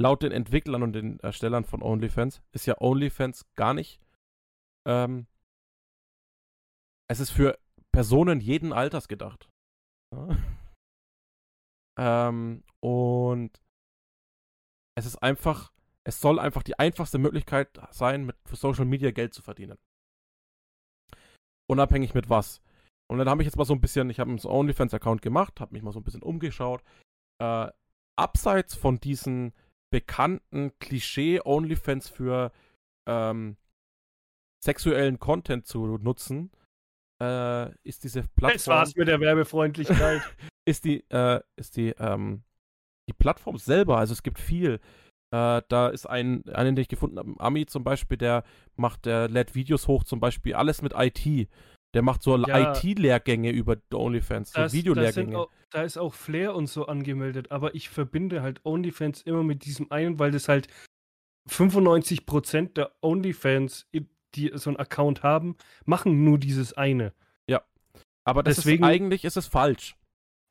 Laut den Entwicklern und den Erstellern von OnlyFans ist ja OnlyFans gar nicht. Ähm, es ist für Personen jeden Alters gedacht. Ja? Ähm, und es ist einfach, es soll einfach die einfachste Möglichkeit sein, mit für Social Media Geld zu verdienen. Unabhängig mit was. Und dann habe ich jetzt mal so ein bisschen, ich habe einen OnlyFans-Account gemacht, habe mich mal so ein bisschen umgeschaut. Äh, abseits von diesen bekannten Klischee-OnlyFans für ähm, sexuellen Content zu nutzen, äh, ist diese Plattform Das war's mit der Werbefreundlichkeit. ist die, äh, ist die, ähm, die Plattform selber, also es gibt viel. Äh, da ist ein, einen, den ich gefunden habe, Ami zum Beispiel, der macht, der lädt Videos hoch, zum Beispiel alles mit IT. Der macht so Ja. IT-Lehrgänge über OnlyFans, so Das, sind Videolehrgänge. da ist auch Flair und so angemeldet, aber ich verbinde halt OnlyFans immer mit diesem einen, weil das halt 95% der OnlyFans, die so einen Account haben, machen nur dieses eine. Aber das deswegen- ist, eigentlich ist es falsch.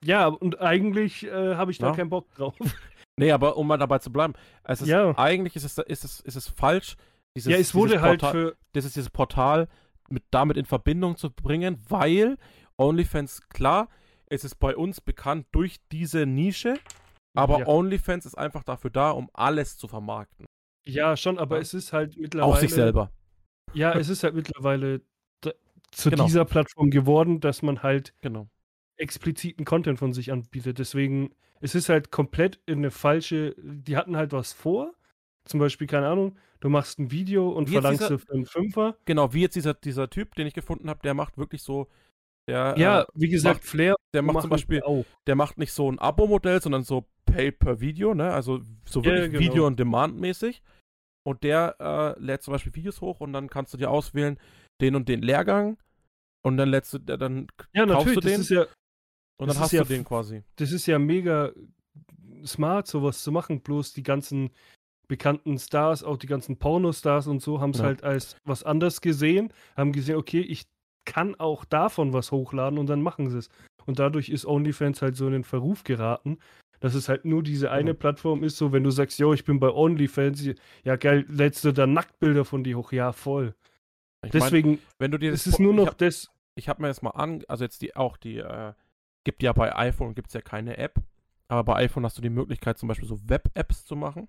Ja, und eigentlich äh, habe ich da Ja. keinen Bock drauf. Nee, aber um mal dabei zu bleiben, es ist, Ja. eigentlich ist es, ist, es, ist es falsch, dieses, ja, es wurde halt Portal, für. das ist dieses Portal mit, damit in Verbindung zu bringen, weil OnlyFans, klar, es ist bei uns bekannt durch diese Nische, aber Ja. OnlyFans ist einfach dafür da, um alles zu vermarkten. Ja, schon, aber Ja. es ist halt mittlerweile. Auch sich selber. Ja, es ist halt mittlerweile zu Genau. dieser Plattform geworden, dass man halt Genau. expliziten Content von sich anbietet. Deswegen, es ist halt komplett in eine falsche. Die hatten halt was vor. Zum Beispiel, keine Ahnung, du machst ein Video und Wie verlangst dieser- du einen Fünfer. Genau, wie jetzt dieser, dieser Typ, den ich gefunden habe, der macht wirklich so, der, Ja, äh, wie gesagt, macht- Flair der macht zum Beispiel, auch. der macht nicht so ein Abo-Modell, sondern so Pay-per-Video, ne? Also so Ja, wirklich genau. Video-on-Demand-mäßig. Und der äh, lädt zum Beispiel Videos hoch und dann kannst du dir auswählen, den und den Lehrgang. Und dann lädst du, dann Ja, kaufst du den ja, und das dann ist hast ja du den quasi. das ist ja mega smart, sowas zu machen. Bloß die ganzen bekannten Stars, auch die ganzen Pornostars und so, haben es Ja. halt als was anderes gesehen, haben gesehen, okay, ich kann auch davon was hochladen und dann machen sie es. Und dadurch ist OnlyFans halt so in den Verruf geraten, dass es halt nur diese eine Genau. Plattform ist, so wenn du sagst, yo, ich bin bei OnlyFans, ja geil, lädst du da Nacktbilder von dir hoch, ja voll. Ich mein, Deswegen, wenn du dir es das ist nur ich noch hab, das, ich habe mir jetzt mal an, also jetzt die auch die, äh, gibt ja bei iPhone gibt's ja keine App, aber bei iPhone hast du die Möglichkeit zum Beispiel so Web-Apps zu machen.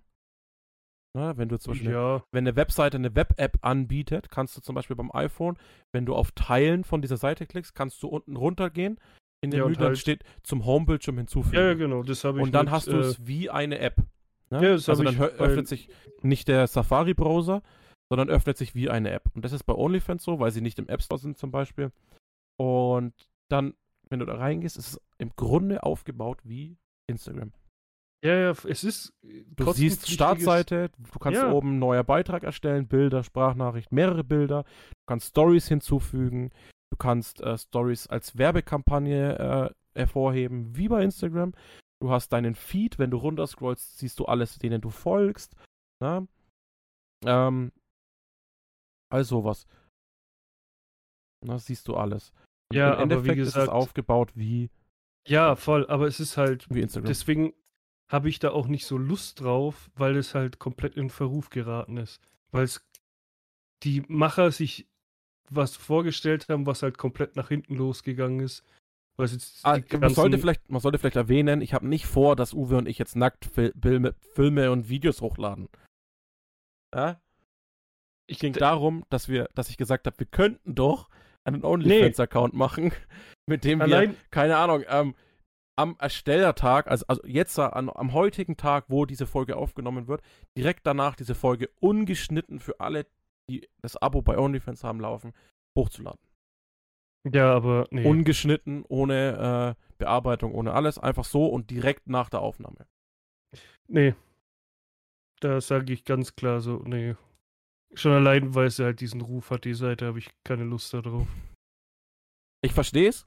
Ne, wenn du zum Beispiel eine ja, wenn eine Webseite eine Web-App anbietet, kannst du zum Beispiel beim iPhone, wenn du auf Teilen von dieser Seite klickst, kannst du unten runtergehen. In dem Ja, Menü dann halt- steht zum Homebildschirm hinzufügen. ja, genau, das habe ich und dann mit, hast du äh, es wie eine App. Ne? Ja, das also dann öffnet sich nicht der Safari-Browser, sondern öffnet sich wie eine App. Und das ist bei OnlyFans so, weil sie nicht im App Store sind zum Beispiel. Und dann, wenn du da reingehst, ist es im Grunde aufgebaut wie Instagram. Ja, ja, es ist. äh, Du siehst Startseite, du kannst Ja. oben neuer Beitrag erstellen, Bilder, Sprachnachricht, mehrere Bilder. Du kannst Stories hinzufügen. Du kannst äh, Stories als Werbekampagne äh, hervorheben, wie bei Instagram. Du hast deinen Feed, wenn du runterscrollst, siehst du alles, denen du folgst. Na? Ähm, all sowas. Na, siehst du alles. Und Ja, im aber wie Endeffekt ist es gesagt- aufgebaut wie, Ja, voll, aber es ist halt. wie Instagram. Deswegen habe ich da auch nicht so Lust drauf, weil es halt komplett in Verruf geraten ist. Weil es die Macher sich was vorgestellt haben, was halt komplett nach hinten losgegangen ist. Es jetzt Ah, man, sollte vielleicht, man sollte vielleicht erwähnen, ich habe nicht vor, dass Uwe und ich jetzt nackt Fil Filme, Filme und Videos hochladen. Ja? ich ging darum, dass wir, dass ich gesagt habe, wir könnten doch einen OnlyFans-Account machen, mit dem wir, allein, keine Ahnung, ähm, am Erstellertag, also, also jetzt an, am heutigen Tag, wo diese Folge aufgenommen wird, direkt danach diese Folge ungeschnitten für alle, die das Abo bei OnlyFans haben laufen, hochzuladen. ja, aber nee. Ungeschnitten, ohne äh, Bearbeitung, ohne alles, einfach so und direkt nach der Aufnahme. nee. Da sage ich ganz klar so, nee. Schon allein, weil sie halt diesen Ruf hat, die Seite, habe ich keine Lust darauf. Ich verstehe es.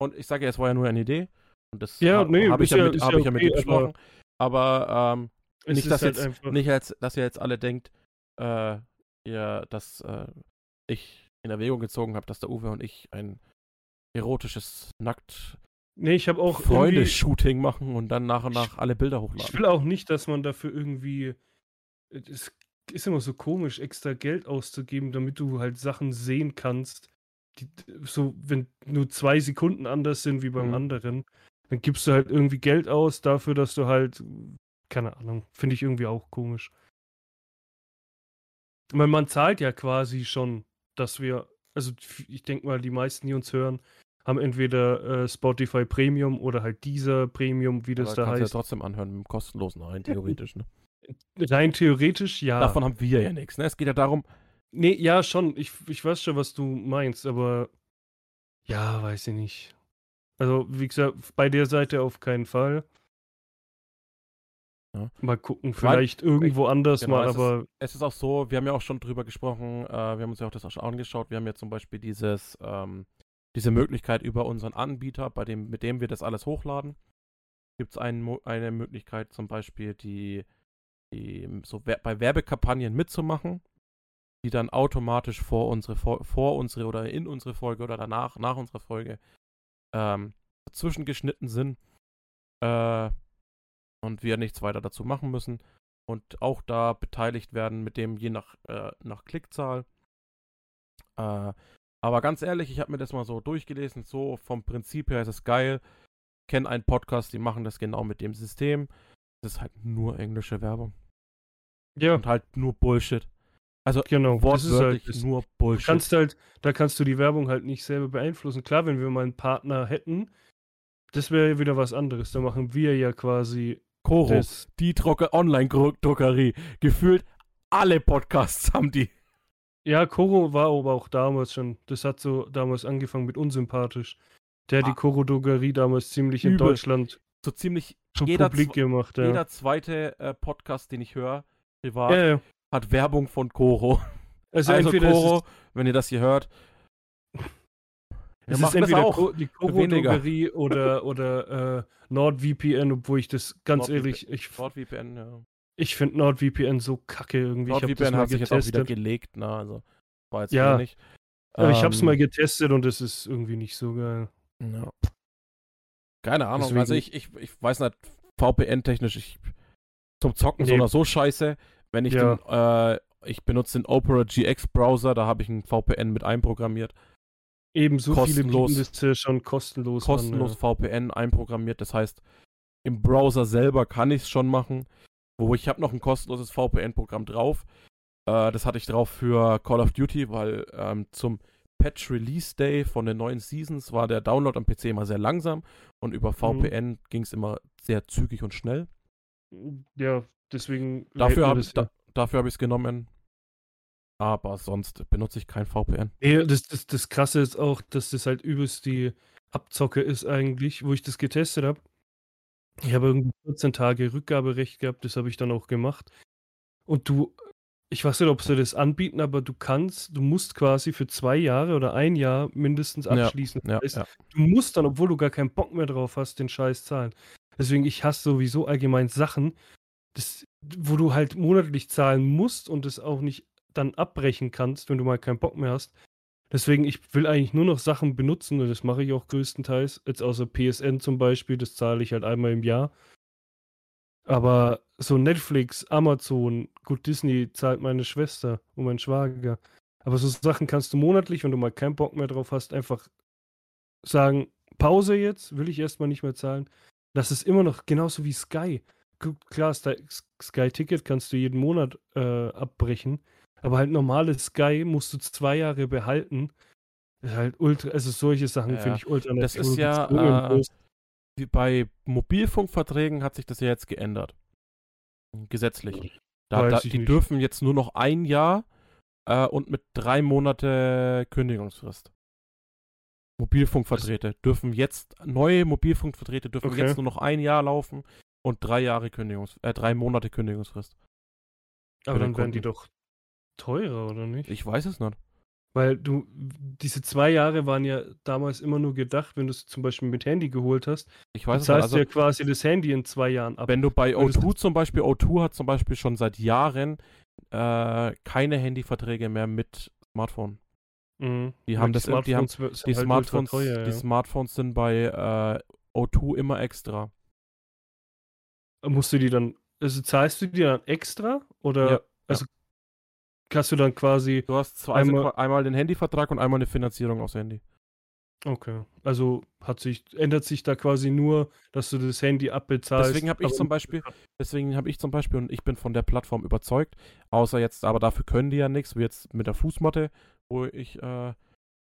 Und ich sage ja, es war ja nur eine Idee. Und das Ja, nee, habe ich, ja mit, hab ja ich ja mit okay, ihm besprochen. Aber ähm, nicht, dass halt jetzt, einfach. nicht als, dass ihr jetzt alle denkt, äh, ja, dass äh, ich in Erwägung gezogen habe, dass der Uwe und ich ein erotisches nackt Nee, ich habe auch. Freunde-Shooting machen und dann nach und nach alle Bilder Ich hochladen. will auch nicht, dass man dafür irgendwie. Es ist immer so komisch, extra Geld auszugeben, damit du halt Sachen sehen kannst, die so, wenn nur zwei Sekunden anders sind wie beim Mhm. anderen, dann gibst du halt irgendwie Geld aus dafür, dass du halt, keine Ahnung, finde ich irgendwie auch komisch. Weil man zahlt ja quasi schon, dass wir, also ich denke mal, die meisten, die uns hören, haben entweder äh, Spotify Premium oder halt dieser Premium, wie das Aber da kannst du ja heißt. trotzdem anhören mit dem kostenlosen rein, theoretisch. Ne? Rein theoretisch, ja. Davon haben wir ja nichts. Ne? Es geht ja darum, Nee, ja, schon. Ich, ich weiß schon, was du meinst, aber ja, weiß ich nicht. Also, wie gesagt, bei der Seite auf keinen Fall. Ja. Mal gucken, vielleicht irgendwo anders Genau, mal, es ist- aber Es ist auch so, wir haben ja auch schon drüber gesprochen, äh, wir haben uns ja auch das auch schon angeschaut, wir haben ja zum Beispiel dieses, ähm, diese Möglichkeit über unseren Anbieter, bei dem, mit dem wir das alles hochladen, gibt es ein, eine Möglichkeit zum Beispiel, die, die so wer bei Werbekampagnen mitzumachen, die dann automatisch vor unsere, vor, vor unsere oder in unsere Folge oder danach, nach unserer Folge ähm, dazwischen geschnitten sind äh, und wir nichts weiter dazu machen müssen und auch da beteiligt werden mit dem je nach, äh, nach Klickzahl. Äh, aber ganz ehrlich, ich habe mir das mal so durchgelesen, so vom Prinzip her ist es geil. Kenne einen Podcast, die machen das genau mit dem System. Das ist halt nur englische Werbung ja, und halt nur Bullshit. Also genau. Das ist wortwörtlich halt, nur Bullshit. kannst halt, da kannst du die Werbung halt nicht selber beeinflussen. Klar, wenn wir mal einen Partner hätten, das wäre ja wieder was anderes. Da machen wir ja quasi Koro, das. die Drucker Online-Druckerie. Gefühlt alle Podcasts haben die. Ja, Koro war aber auch damals schon, das hat so damals angefangen mit unsympathisch. Der hat Ah. die Koro-Drogerie damals ziemlich in Übel. Deutschland So ziemlich Jeder publik gemacht. Ja. jeder zweite äh, Podcast, den ich höre, privat, ja, ja. hat Werbung von Koro. Also, Also Koro, wenn ihr das hier hört. Es, ist entweder auch. Die. Koro-Drogerie oder, oder äh, NordVPN, obwohl ich das ganz NordVPN. ehrlich, ich, NordVPN, ja. ich finde NordVPN so kacke irgendwie. NordVPN mal hat sich jetzt auch wieder gelegt, ne? Also war jetzt Ja. nicht. Aber ich habe es Ähm, mal getestet und es ist irgendwie nicht so geil. Ja. Keine Ahnung, Deswegen- also ich, ich, ich weiß nicht, VPN-technisch, ich zum Zocken so Nee. oder so scheiße. Wenn ich Ja. den, äh, ich benutze den Opera GX Browser, da habe ich ein VPN mit einprogrammiert. Ebenso viele kostenlos. bieten das ja schon kostenlos. Kostenlos An, VPN einprogrammiert. Das heißt, im Browser selber kann ich es schon machen. Wo ich habe noch ein kostenloses VPN-Programm drauf. Äh, das hatte ich drauf für Call of Duty, weil ähm, zum Patch Release Day von den neuen Seasons war der Download am PC immer sehr langsam und über VPN ging es immer sehr zügig und schnell. ja. ja, deswegen. Dafür habe da, dafür habe ich es genommen. Aber sonst benutze ich kein VPN. Ja, das, das, das Krasse ist auch, dass das halt übelst die Abzocke ist eigentlich, wo ich das getestet habe. Ich habe irgendwie 14 Tage Rückgaberecht gehabt, das habe ich dann auch gemacht. Und du, ich weiß nicht, ob sie das anbieten, aber du kannst, du musst quasi für zwei Jahre oder ein Jahr mindestens Ja, abschließen. Ja, heißt, ja. Du musst dann, obwohl du gar keinen Bock mehr drauf hast, den Scheiß zahlen. Deswegen, ich hasse sowieso allgemein Sachen, das, wo du halt monatlich zahlen musst und es auch nicht dann abbrechen kannst, wenn du mal keinen Bock mehr hast. Deswegen, ich will eigentlich nur noch Sachen benutzen und das mache ich auch größtenteils. Jetzt außer PSN zum Beispiel, das zahle ich halt einmal im Jahr. Aber so Netflix, Amazon, gut, Disney zahlt meine Schwester und mein Schwager. Aber so Sachen kannst du monatlich, wenn du mal keinen Bock mehr drauf hast, einfach sagen, Pause jetzt, will ich erstmal nicht mehr zahlen. Das ist immer noch genauso wie Sky. Klar, Sky- Sky-Ticket kannst du jeden Monat äh, abbrechen, aber halt normales Sky musst du zwei Jahre behalten. Ist halt ultra, also solche Sachen Ja, finde ich ultra das ist ja, äh. Wie bei Mobilfunkverträgen hat sich das ja jetzt geändert. Gesetzlich. Da, da, die nicht. dürfen jetzt nur noch ein Jahr äh, und mit drei Monate Kündigungsfrist. Mobilfunkverträge dürfen jetzt, neue Mobilfunkverträge dürfen Okay. jetzt nur noch ein Jahr laufen und drei Jahre Kündigungs, äh, drei Monate Kündigungsfrist. aber dann werden die Kunden. doch teurer, oder nicht? Ich weiß es nicht. Weil du, diese zwei Jahre waren ja damals immer nur gedacht, wenn du es zum Beispiel mit Handy geholt hast, Ich weiß es nicht. zahlst Also, ja quasi das Handy in zwei Jahren ab. wenn du bei Weil das- O2 zum Beispiel, O2 hat zum Beispiel schon seit Jahren äh, keine Handyverträge mehr mit Smartphone. Mhm. Die haben das- die haben- Die halt Smartphones, teuer, die ja. Smartphones sind bei äh, O2 immer extra. Musst du die dann, also zahlst du die dann extra? Oder, Ja, also hast du dann quasi, Du hast zwei, also Einmal- einmal den Handyvertrag und einmal eine Finanzierung aufs Handy. okay, also hat sich, ändert sich da quasi nur, dass du das Handy abbezahlst. Deswegen habe ich zum Beispiel, deswegen habe ich zum Beispiel und ich bin von der Plattform überzeugt, außer jetzt, aber dafür können die ja nichts, wie jetzt mit der Fußmatte, wo ich äh,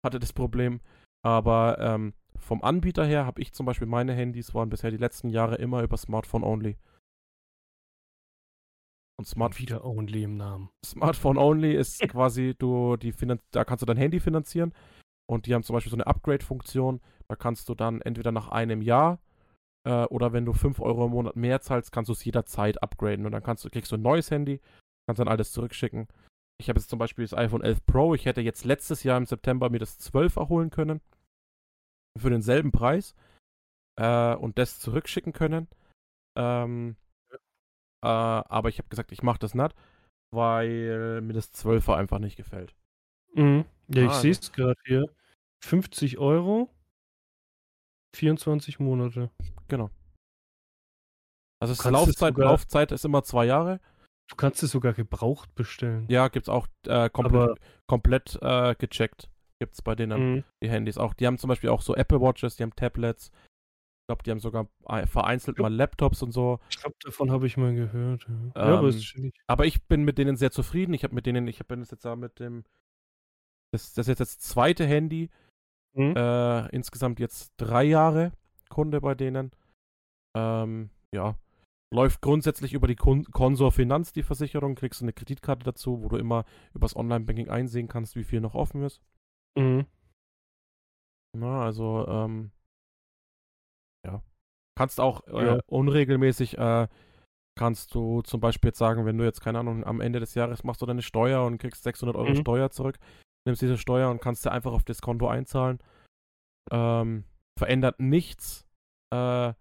hatte das Problem. Aber ähm, vom Anbieter her habe ich zum Beispiel meine Handys waren bisher die letzten Jahre immer über Smartphone only. Und Smart wieder Only im Namen. Smartphone only ist quasi, du die Finan da kannst du dein Handy finanzieren und die haben zum Beispiel so eine Upgrade-Funktion. Da kannst du dann entweder nach einem Jahr Äh, oder wenn du 5 Euro im Monat mehr zahlst, kannst du es jederzeit upgraden. Und dann kannst du, kriegst du ein neues Handy, kannst dann alles zurückschicken. Ich habe jetzt zum Beispiel das iPhone 11 Pro. Ich hätte jetzt letztes Jahr im September mir das 12 erholen können. Für denselben Preis. Äh, und das zurückschicken können. Ähm, äh, aber ich habe gesagt, ich mache das nicht, weil mir das 12er einfach nicht gefällt. Mhm. Ja, ich Ah, sehe es gerade hier. 50 Euro, 24 Monate. Genau. Also es es Laufzeit, sogar- Laufzeit ist immer zwei Jahre. Du kannst es sogar gebraucht bestellen. Ja, gibt's auch äh, komplett, Aber komplett äh, gecheckt. Gibt's bei denen mhm. die Handys auch. Die haben zum Beispiel auch so Apple Watches, die haben Tablets. Ich glaube, die haben sogar vereinzelt mal Laptops und so. ich glaube, davon habe ich mal gehört. Ja, ja aber Ähm. Aber ich bin mit denen sehr zufrieden. Ich habe mit denen, ich bin jetzt da mit dem, das, das ist jetzt das zweite Handy. Mhm. Äh, insgesamt jetzt drei Jahre Kunde bei denen. Ähm, ja. Läuft grundsätzlich über die Kon Consor Finanz, die Versicherung. Kriegst du eine Kreditkarte dazu, wo du immer übers Online-Banking einsehen kannst, wie viel noch offen ist. Mhm. Na, also, ähm, ja. Kannst auch äh, Ja. unregelmäßig, äh, kannst du zum Beispiel jetzt sagen, wenn du jetzt, keine Ahnung, am Ende des Jahres machst du deine Steuer und kriegst 600 Euro Mhm. Steuer zurück, nimmst diese Steuer und kannst dir einfach auf das Konto einzahlen. Ähm, verändert nichts. Äh, äh,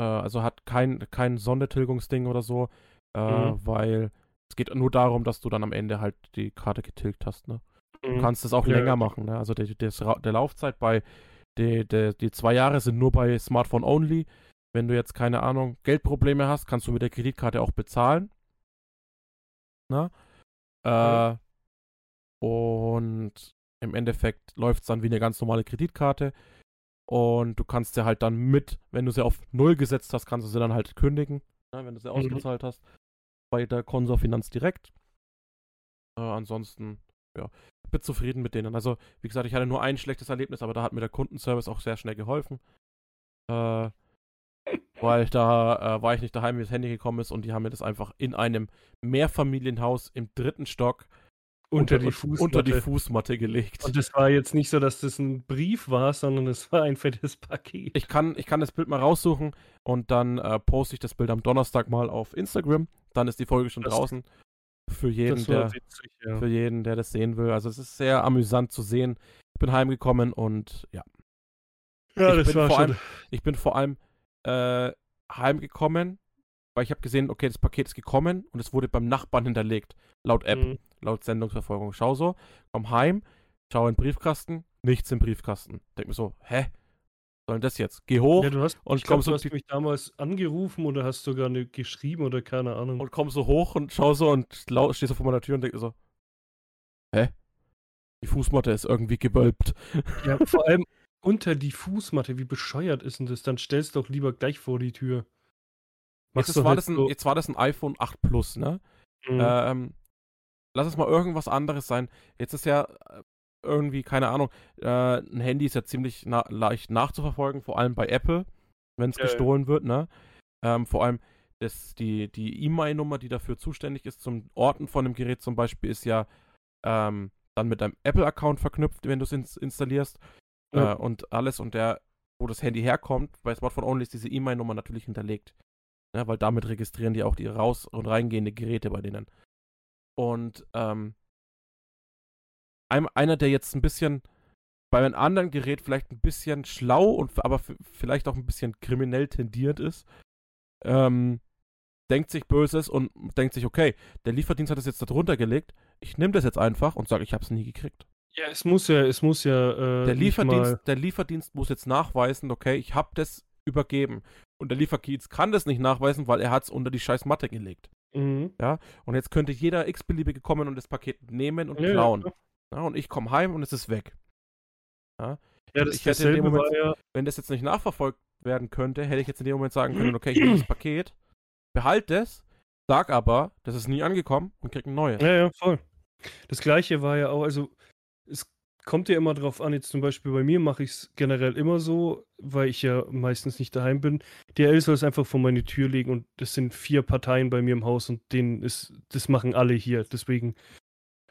also hat kein, kein Sondertilgungsding oder so, äh, Mhm. weil es geht nur darum, dass du dann am Ende halt die Karte getilgt hast, ne? Du Mhm. kannst es auch Ja, länger machen. Ne? Also die, die, der Laufzeit bei die, die, die zwei Jahre sind nur bei Smartphone only. Wenn du jetzt keine Ahnung Geldprobleme hast, kannst du mit der Kreditkarte auch bezahlen. Na? Äh, und im Endeffekt läuft es dann wie eine ganz normale Kreditkarte. Und du kannst sie halt dann mit, wenn du sie auf Null gesetzt hast, kannst du sie dann halt kündigen, ne? wenn du sie Mhm. ausgezahlt hast. Bei der Konsorfinanz direkt. Äh, ansonsten, ja, bin zufrieden mit denen. Also, wie gesagt, ich hatte nur ein schlechtes Erlebnis, aber da hat mir der Kundenservice auch sehr schnell geholfen. Äh, weil da äh, war ich nicht daheim, wie das Handy gekommen ist und die haben mir das einfach in einem Mehrfamilienhaus im dritten Stock unter, die Fußmatte. unter die Fußmatte gelegt. Und es war jetzt nicht so, dass das ein Brief war, sondern es war ein fettes Paket. Ich kann, ich kann das Bild mal raussuchen und dann äh, poste ich das Bild am Donnerstag mal auf Instagram. Dann ist die Folge schon Das- draußen. Für jeden, der, witzig, ja. für jeden, der das sehen will. Also es ist sehr amüsant zu sehen. Ich bin heimgekommen und ja, Ja, ich das bin war vor schon. allem- ich bin vor allem äh, heimgekommen, weil ich habe gesehen, okay, das Paket ist gekommen und es wurde beim Nachbarn hinterlegt, laut App, Mhm. laut Sendungsverfolgung. Schau so, komm heim, schau in den Briefkasten, nichts im Briefkasten. Denk mir so, hä? Soll denn das jetzt? Geh hoch Ja, du hast, und ich so du hast mich damals angerufen oder hast sogar eine geschrieben oder keine Ahnung. und komm so hoch und schau so und lau- steh so vor meiner Tür und denk so, hä? Die Fußmatte ist irgendwie gewölbt. Ja, vor allem unter die Fußmatte, wie bescheuert ist denn das? Dann stellst doch lieber gleich vor die Tür. Jetzt war, das ein, so- jetzt war das ein iPhone 8 Plus, ne? Mhm. Ähm, lass es mal irgendwas anderes sein. Jetzt ist ja äh, irgendwie, keine Ahnung, äh, ein Handy ist ja ziemlich na leicht nachzuverfolgen, vor allem bei Apple, wenn es Ja, ja. gestohlen wird, ne? Ähm, vor allem das, die die E-Mail-Nummer, die dafür zuständig ist zum Orten von dem Gerät zum Beispiel, ist ja ähm, dann mit deinem Apple-Account verknüpft, wenn du es ins installierst Ja. äh, und alles und der, wo das Handy herkommt, bei Smartphone Only ist diese E-Mail-Nummer natürlich hinterlegt. Ne, weil damit registrieren die auch die raus- und reingehende Geräte bei denen. Und ähm, ein, einer, der jetzt ein bisschen bei einem anderen Gerät vielleicht ein bisschen schlau und aber vielleicht auch ein bisschen kriminell tendiert ist, ähm, denkt sich Böses und denkt sich, okay, der Lieferdienst hat das jetzt da drunter gelegt, ich nehme das jetzt einfach und sage, ich habe es nie gekriegt. ja, es muss ja, es muss ja. Äh, Der Lieferdienst, Mal, der Lieferdienst muss jetzt nachweisen, okay, ich habe das übergeben. Und der Lieferdienst kann das nicht nachweisen, weil er hat es unter die scheiß Matte gelegt. mhm. Und jetzt könnte jeder x-beliebige kommen und das Paket nehmen und Ja, ja, klauen. klar. Ja, und ich komme heim und es ist weg. Ja, das Ich hätte in dem Moment- ja. Wenn das jetzt nicht nachverfolgt werden könnte, hätte ich jetzt in dem Moment sagen können, okay, ich nehme das Paket, behalte es, sag aber, das ist nie angekommen und krieg ein neues. Ja, ja, voll. Das gleiche war ja auch, also es kommt ja immer drauf an, jetzt zum Beispiel bei mir mache ich es generell immer so, weil ich ja meistens nicht daheim bin. DL soll es einfach vor meine Tür legen und das sind vier Parteien bei mir im Haus und denen ist, das machen alle hier. Deswegen.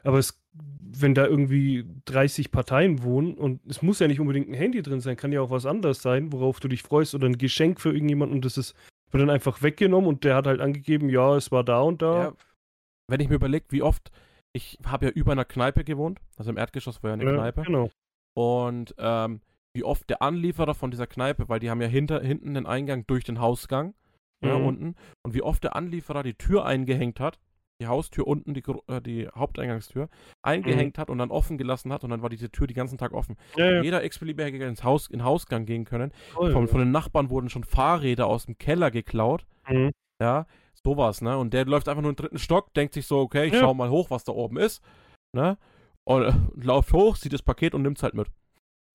Aber es wenn da irgendwie 30 Parteien wohnen und es muss ja nicht unbedingt ein Handy drin sein, kann ja auch was anderes sein, worauf du dich freust oder ein Geschenk für irgendjemanden und das ist wird dann einfach weggenommen und der hat halt angegeben, ja, es war da und da. Ja, wenn ich mir überlege, wie oft, ich habe ja über einer Kneipe gewohnt, also im Erdgeschoss war ja eine ja, Kneipe. Genau. Und ähm, wie oft der Anlieferer von dieser Kneipe, weil die haben ja hinter, hinten den Eingang durch den Hausgang, mhm. ja, unten, und wie oft der Anlieferer die Tür eingehängt hat, die Haustür unten, die, äh, die Haupteingangstür, eingehängt mhm. hat und dann offen gelassen hat und dann war diese Tür die ganzen Tag offen. Ja, ja. Jeder x-beliebige hätte ins Haus, in Hausgang gehen können. Oh, von, von, den Nachbarn wurden schon Fahrräder aus dem Keller geklaut. Mhm. Ja, sowas, ne? Und der läuft einfach nur im dritten Stock, denkt sich so, okay, ich ja. schau mal hoch, was da oben ist, ne? Und äh, läuft hoch, sieht das Paket und nimmt es halt mit.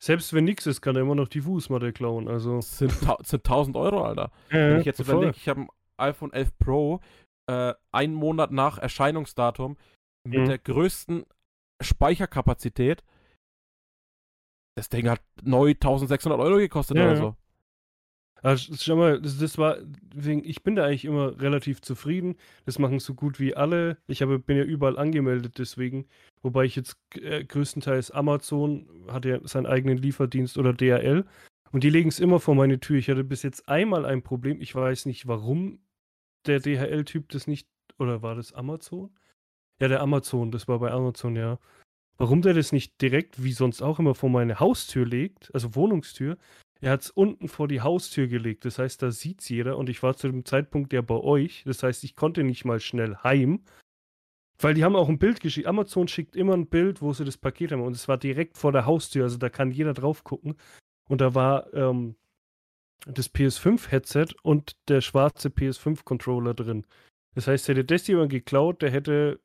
Selbst wenn nichts ist, kann er immer noch die Fußmatte klauen, also. Das sind, sind 1000 Euro, Alter. wenn ich jetzt überlege, ich habe ein iPhone 11 Pro, äh, einen Monat nach Erscheinungsdatum mit mhm. der größten Speicherkapazität. Das Ding hat neu 1600 Euro gekostet ja, oder so. Also, schau mal, das, das, war, deswegen, ich bin da eigentlich immer relativ zufrieden. Das machen so gut wie alle. Ich habe, bin ja überall angemeldet, deswegen. Wobei ich jetzt äh, größtenteils Amazon hat ja seinen eigenen Lieferdienst oder DHL. Und die legen es immer vor meine Tür. Ich hatte bis jetzt einmal ein Problem. Ich weiß nicht, warum der DHL-Typ das nicht, oder war das Amazon? Ja, der Amazon, das war bei Amazon, ja. Warum der das nicht direkt, wie sonst auch immer, vor meine Haustür legt, also Wohnungstür, er hat es unten vor die Haustür gelegt. Das heißt, da sieht es jeder und ich war zu dem Zeitpunkt ja bei euch. Das heißt, ich konnte nicht mal schnell heim, weil die haben auch ein Bild geschickt. Amazon schickt immer ein Bild, wo sie das Paket haben und es war direkt vor der Haustür, also da kann jeder drauf gucken. Und da war ähm, das PS5-Headset und der schwarze PS5-Controller drin. Das heißt, hätte das jemand geklaut, der hätte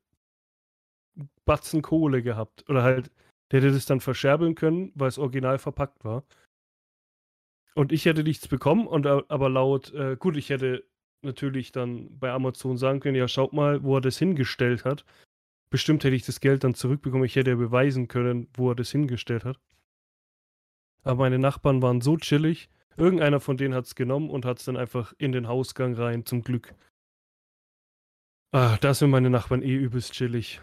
Batzen Kohle gehabt. Oder halt, der hätte das dann verscherbeln können, weil es original verpackt war. Und ich hätte nichts bekommen, und aber laut, äh, gut, ich hätte natürlich dann bei Amazon sagen können, ja, schaut mal, wo er das hingestellt hat. Bestimmt hätte ich das Geld dann zurückbekommen. Ich hätte ja beweisen können, wo er das hingestellt hat. Aber meine Nachbarn waren so chillig, Irgendeiner von denen hat es genommen und hat es dann einfach in den Hausgang rein, zum Glück. Ah, da sind meine Nachbarn eh übelst chillig.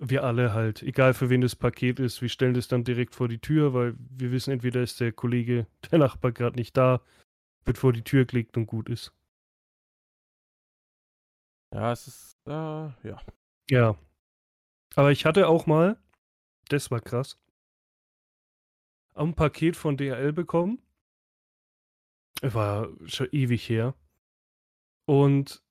Wir alle halt. Egal für wen das Paket ist, wir stellen das dann direkt vor die Tür, weil wir wissen, entweder ist der Kollege, der Nachbar gerade nicht da, wird vor die Tür gelegt und gut ist. Ja, es ist, äh, ja. Ja. Aber ich hatte auch mal, das war krass, ein Paket von DHL bekommen war schon ewig her. Und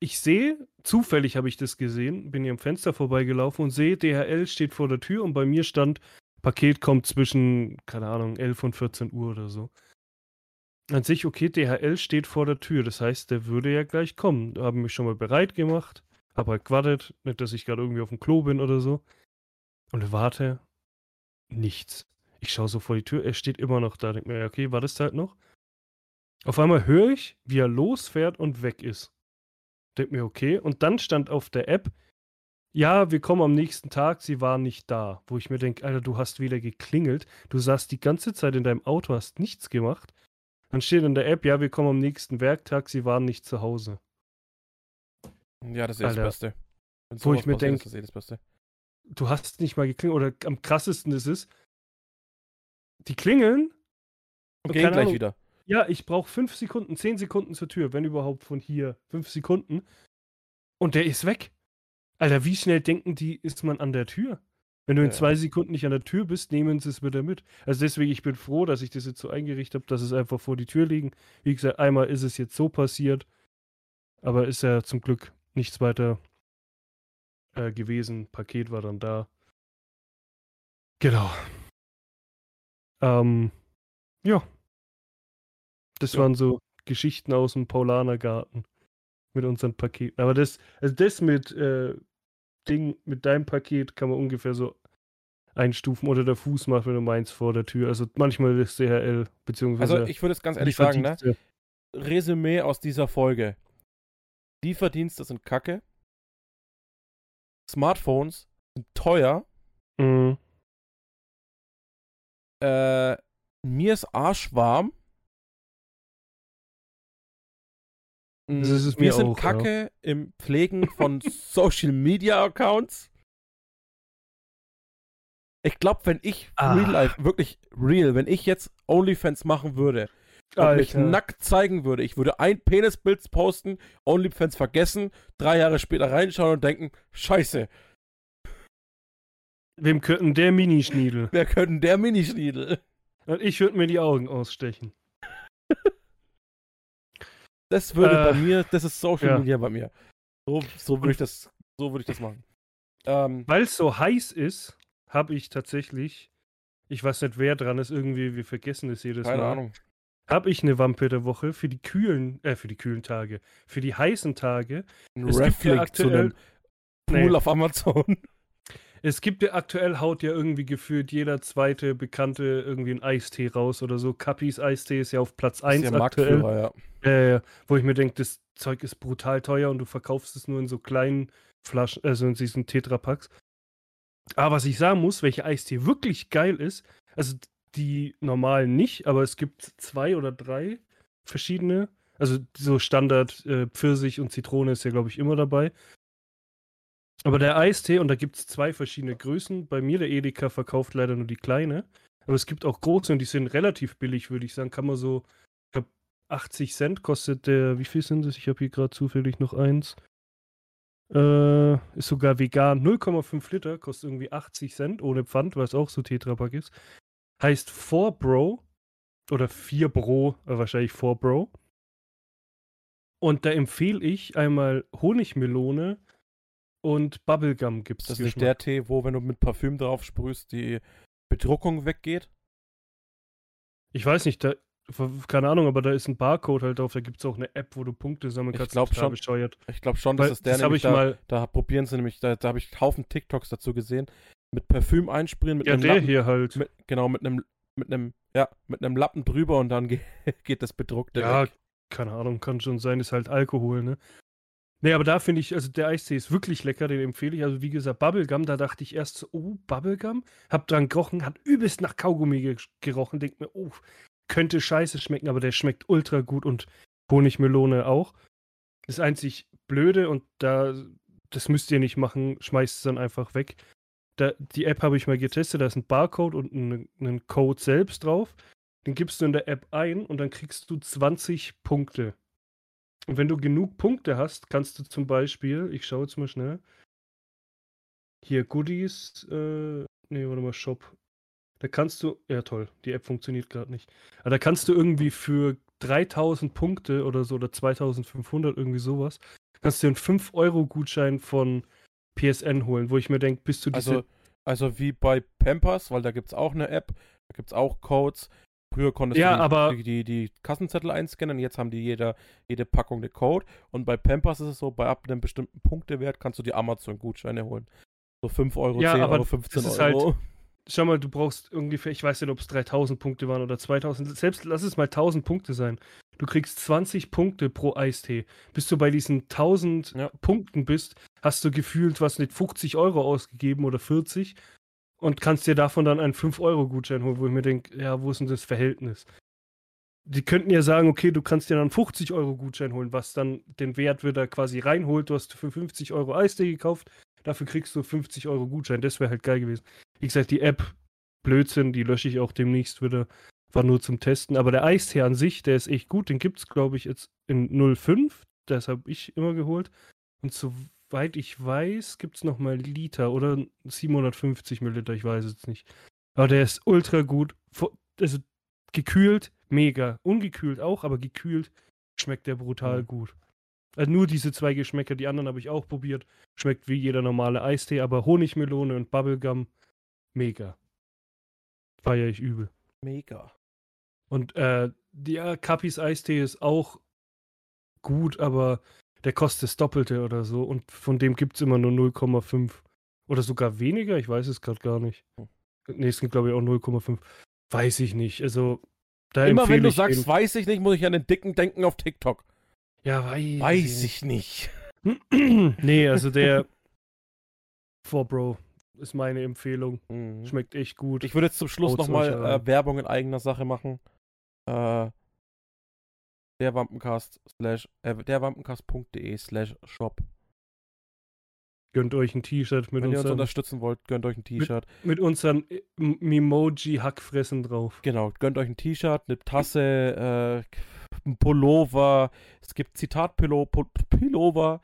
ich sehe, zufällig habe ich das gesehen, bin hier am Fenster vorbeigelaufen und sehe, DHL steht vor der Tür und bei mir stand, Paket kommt zwischen, keine Ahnung, 11 und 14 Uhr oder so. Dann sehe ich, okay, DHL steht vor der Tür, das heißt, der würde ja gleich kommen. Haben mich schon mal bereit gemacht, habe halt gewartet, nicht, dass ich gerade irgendwie auf dem Klo bin oder so. Und warte, nichts. Ich schaue so vor die Tür, er steht immer noch da. Denke mir, okay, wartest halt noch. Auf einmal höre ich, wie er losfährt und weg ist. Denke mir, okay. Und dann stand auf der App, ja, wir kommen am nächsten Tag, sie waren nicht da. Wo ich mir denke, Alter, du hast wieder geklingelt. Du saßt die ganze Zeit in deinem Auto, hast nichts gemacht. Dann steht in der App, ja, wir kommen am nächsten Werktag, sie waren nicht zu Hause. Ja, das ist Alter, das Beste. Wo ich mir denke, du hast nicht mal geklingelt. Oder am krassesten ist es, die klingeln. Und gehen gleich Ahnung, wieder. Ja, ich brauche fünf Sekunden, zehn Sekunden zur Tür, wenn überhaupt von hier. Fünf Sekunden. Und der ist weg. Alter, wie schnell denken die, ist man an der Tür? Wenn du in ja. zwei Sekunden nicht an der Tür bist, nehmen sie es wieder mit. Also deswegen, ich bin froh, dass ich das jetzt so eingerichtet habe, dass es einfach vor die Tür liegen. Wie gesagt, einmal ist es jetzt so passiert, aber ist ja zum Glück nichts weiter äh, gewesen. Paket war dann da. Genau. Ähm, ja. Das ja. waren so Geschichten aus dem Paulanergarten mit unseren Paketen. Aber das, also das mit äh, Ding, mit deinem Paket kann man ungefähr so einstufen oder der Fuß macht, wenn du meinst, vor der Tür. Also manchmal ist DHL, beziehungsweise. Also ich würde es ganz ehrlich sagen, ne? Resümee aus dieser Folge. Lieferdienste sind kacke. Smartphones sind teuer. Mhm. Äh, mir ist arschwarm. Das ist es Wir sind auch, kacke ja. im Pflegen von Social Media Accounts. Ich glaube, wenn ich Ah. Real Life, wirklich real, wenn ich jetzt OnlyFans machen würde und mich Alter. nackt zeigen würde, ich würde ein Penisbild posten, OnlyFans vergessen, drei Jahre später reinschauen und denken, scheiße, Wem könnten der Minischniedel? wer könnte der Minischniedel? Und ich würde mir die Augen ausstechen. Das würde Äh, bei mir, das ist Social ja. Media bei mir. So, so würde ich das, so würde ich das machen. Ähm, Weil es so heiß ist, habe ich tatsächlich, ich weiß nicht, wer dran ist, irgendwie, wir vergessen es jedes keine Mal. Ahnung. Habe ich eine Wampe der Woche für die kühlen, äh, für die kühlen Tage, für die heißen Tage. Ein Es gibt ja Reflink zu einem aktuell, Pool Nee. auf Amazon. Es gibt ja aktuell haut ja irgendwie gefühlt jeder zweite Bekannte irgendwie einen Eistee raus oder so. Kappis Eistee ist ja auf Platz 1 ist ja aktuell. Ja. Äh, wo ich mir denke, das Zeug ist brutal teuer und du verkaufst es nur in so kleinen Flaschen, also in diesen Tetrapacks. Aber was ich sagen muss, welche Eistee wirklich geil ist, also die normalen nicht, aber es gibt zwei oder drei verschiedene. Also so Standard äh, Pfirsich und Zitrone ist ja, glaube ich, immer dabei. Aber der Eistee, und da gibt es zwei verschiedene Größen. Bei mir, der Edeka, verkauft leider nur die kleine. Aber es gibt auch große und die sind relativ billig, würde ich sagen. Kann man so, ich glaube, 80 Cent kostet der, wie viel sind es? Ich habe hier gerade zufällig noch eins. Äh, ist sogar vegan. 0,5 Liter, kostet irgendwie 80 Cent ohne Pfand, weil es auch so Tetrapack ist. Heißt 4 Bro oder 4 Bro, äh, wahrscheinlich 4 Bro. Und da empfehle ich einmal Honigmelone und Bubblegum gibt's Das ist nicht der Tee, wo, wenn du mit Parfüm drauf sprühst, die Bedruckung weggeht. Ich weiß nicht, da, keine Ahnung, aber da ist ein Barcode halt drauf. Da gibt es auch eine App, wo du Punkte sammeln Ich kannst. glaub total schon. bescheuert. Ich glaube schon, dass Weil, es der das nämlich ich da, mal. da probieren sie nämlich, da, da habe ich Haufen TikToks dazu gesehen. Mit Parfüm einsprühen, mit Ja, einem der Lappen, hier halt. Mit, genau, mit einem, mit einem, ja, mit einem Lappen drüber und dann ge geht das Bedruckte Ja, weg. keine Ahnung, kann schon sein, ist halt Alkohol, ne? Nee, aber da finde ich, also der Eistee ist wirklich lecker, den empfehle ich. Also wie gesagt, Bubblegum, da dachte ich erst so, oh, Bubblegum? Hab dran gerochen, hat übelst nach Kaugummi ge gerochen. Denk mir, oh, könnte scheiße schmecken, aber der schmeckt ultra gut und Honigmelone auch. Das einzig Blöde und da, das müsst ihr nicht machen, schmeißt es dann einfach weg. Da, die App habe ich mal getestet, da ist ein Barcode und ein, ein Code selbst drauf. Den gibst du in der App ein und dann kriegst du 20 Punkte. Und wenn du genug Punkte hast, kannst du zum Beispiel, ich schaue jetzt mal schnell, hier Goodies, äh, nee, warte mal, Shop. Da kannst du, ja toll, die App funktioniert gerade nicht. Aber da kannst du irgendwie für 3000 Punkte oder so, oder 2500, irgendwie sowas, kannst du einen 5-Euro-Gutschein von PSN holen, wo ich mir denke, bist du diese Also, also wie bei Pampers, weil da gibt es auch eine App, da gibt es auch Codes. Früher konntest Ja, du die, aber- die, die, Kassenzettel einscannen, jetzt haben die jeder, jede Packung eine Code. Und bei Pampers ist es so, bei ab einem bestimmten Punktewert kannst du die Amazon-Gutscheine holen. So 5 Euro, Ja, 10 aber Euro, 15 das ist halt- Euro. Schau mal, du brauchst ungefähr, ich weiß nicht, ob es 3000 Punkte waren oder 2000, selbst lass es mal 1000 Punkte sein. Du kriegst 20 Punkte pro Eistee. Bis du bei diesen 1000 Ja. Punkten bist, hast du gefühlt, was nicht, 50 Euro ausgegeben oder 40 und kannst dir davon dann einen 5-Euro-Gutschein holen, wo ich mir denke, ja, wo ist denn das Verhältnis? Die könnten ja sagen, okay, du kannst dir dann einen 50-Euro-Gutschein holen, was dann den Wert wieder quasi reinholt. Du hast für 50 Euro Eistee gekauft, dafür kriegst du 50 Euro Gutschein. Das wäre halt geil gewesen. Wie gesagt, die App, Blödsinn, die lösche ich auch demnächst wieder. War nur zum Testen. Aber der Eistee an sich, der ist echt gut. Den gibt es, glaube ich, jetzt in 05. Das habe ich immer geholt. Und soweit ich weiß, gibt es nochmal Liter oder 750 Milliliter. Ich weiß es nicht. Aber der ist ultra gut. Also gekühlt, mega. Ungekühlt auch, aber gekühlt schmeckt der brutal Mhm. gut. Also nur diese zwei Geschmäcker, die anderen habe ich auch probiert. Schmeckt wie jeder normale Eistee, aber Honigmelone und Bubblegum, mega. Feier ich übel. Mega. Und äh, ja, Capis Eistee ist auch gut, aber der kostet das Doppelte oder so. Und von dem gibt es immer nur 0,5. Oder sogar weniger, ich weiß es gerade gar nicht. Hm. Nee, es sind glaube ich auch 0,5. Weiß ich nicht. Also, da Immer wenn du sagst, weiß ich nicht, muss ich an den Dicken denken auf TikTok. ja, weiß, Weiß ich nicht. nee, also der 4 Bro ist meine Empfehlung. Mhm. Schmeckt echt gut. Ich würde jetzt zum Schluss nochmal äh, Werbung in eigener Sache machen. Äh, der Wampencast slash, äh, der Wampencast.de slash shop. Gönnt euch ein T-Shirt mit, Wenn ihr uns unterstützen wollt, gönnt euch ein T-Shirt. mit unseren äh, Mimoji-Hackfressen drauf. Genau, gönnt euch ein T-Shirt, eine Tasse, äh, ein Pullover. Es gibt Zitat-Pullover.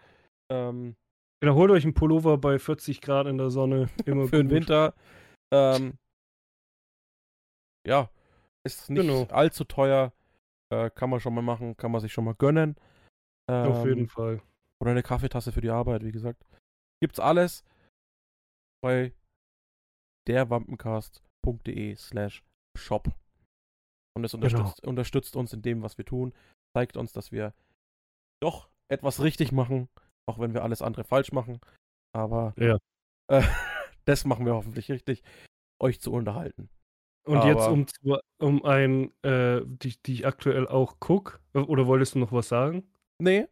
Ähm, Genau, holt euch einen Pullover bei 40 Grad in der Sonne. Immer für den gut. Winter. Ähm, ja, ist nicht Genau. allzu teuer. Äh, kann man schon mal machen, kann man sich schon mal gönnen. Ähm, Auf jeden Fall. Oder eine Kaffeetasse für die Arbeit, wie gesagt. Gibt's alles bei derwampencast.de slash shop. Und es unterstützt, unterstützt uns in dem, was wir tun. Zeigt uns, dass wir doch etwas richtig machen, auch wenn wir alles andere falsch machen. Aber Ja. äh, das machen wir hoffentlich richtig, euch zu unterhalten. Und jetzt Aber- um, zwei- um ein, äh, die, die ich aktuell auch gucke. Oder wolltest du noch was sagen? Nee,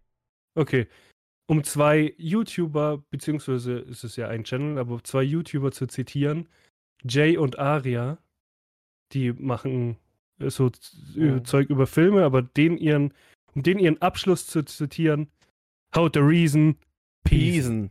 Okay. Um zwei YouTuber, beziehungsweise ist es ja ein Channel, aber zwei YouTuber zu zitieren, Jay und Aria, die machen äh, so z- Mhm. Zeug über Filme, aber den ihren, um den ihren Abschluss zu zitieren, How the Reason, Peace. Piesen.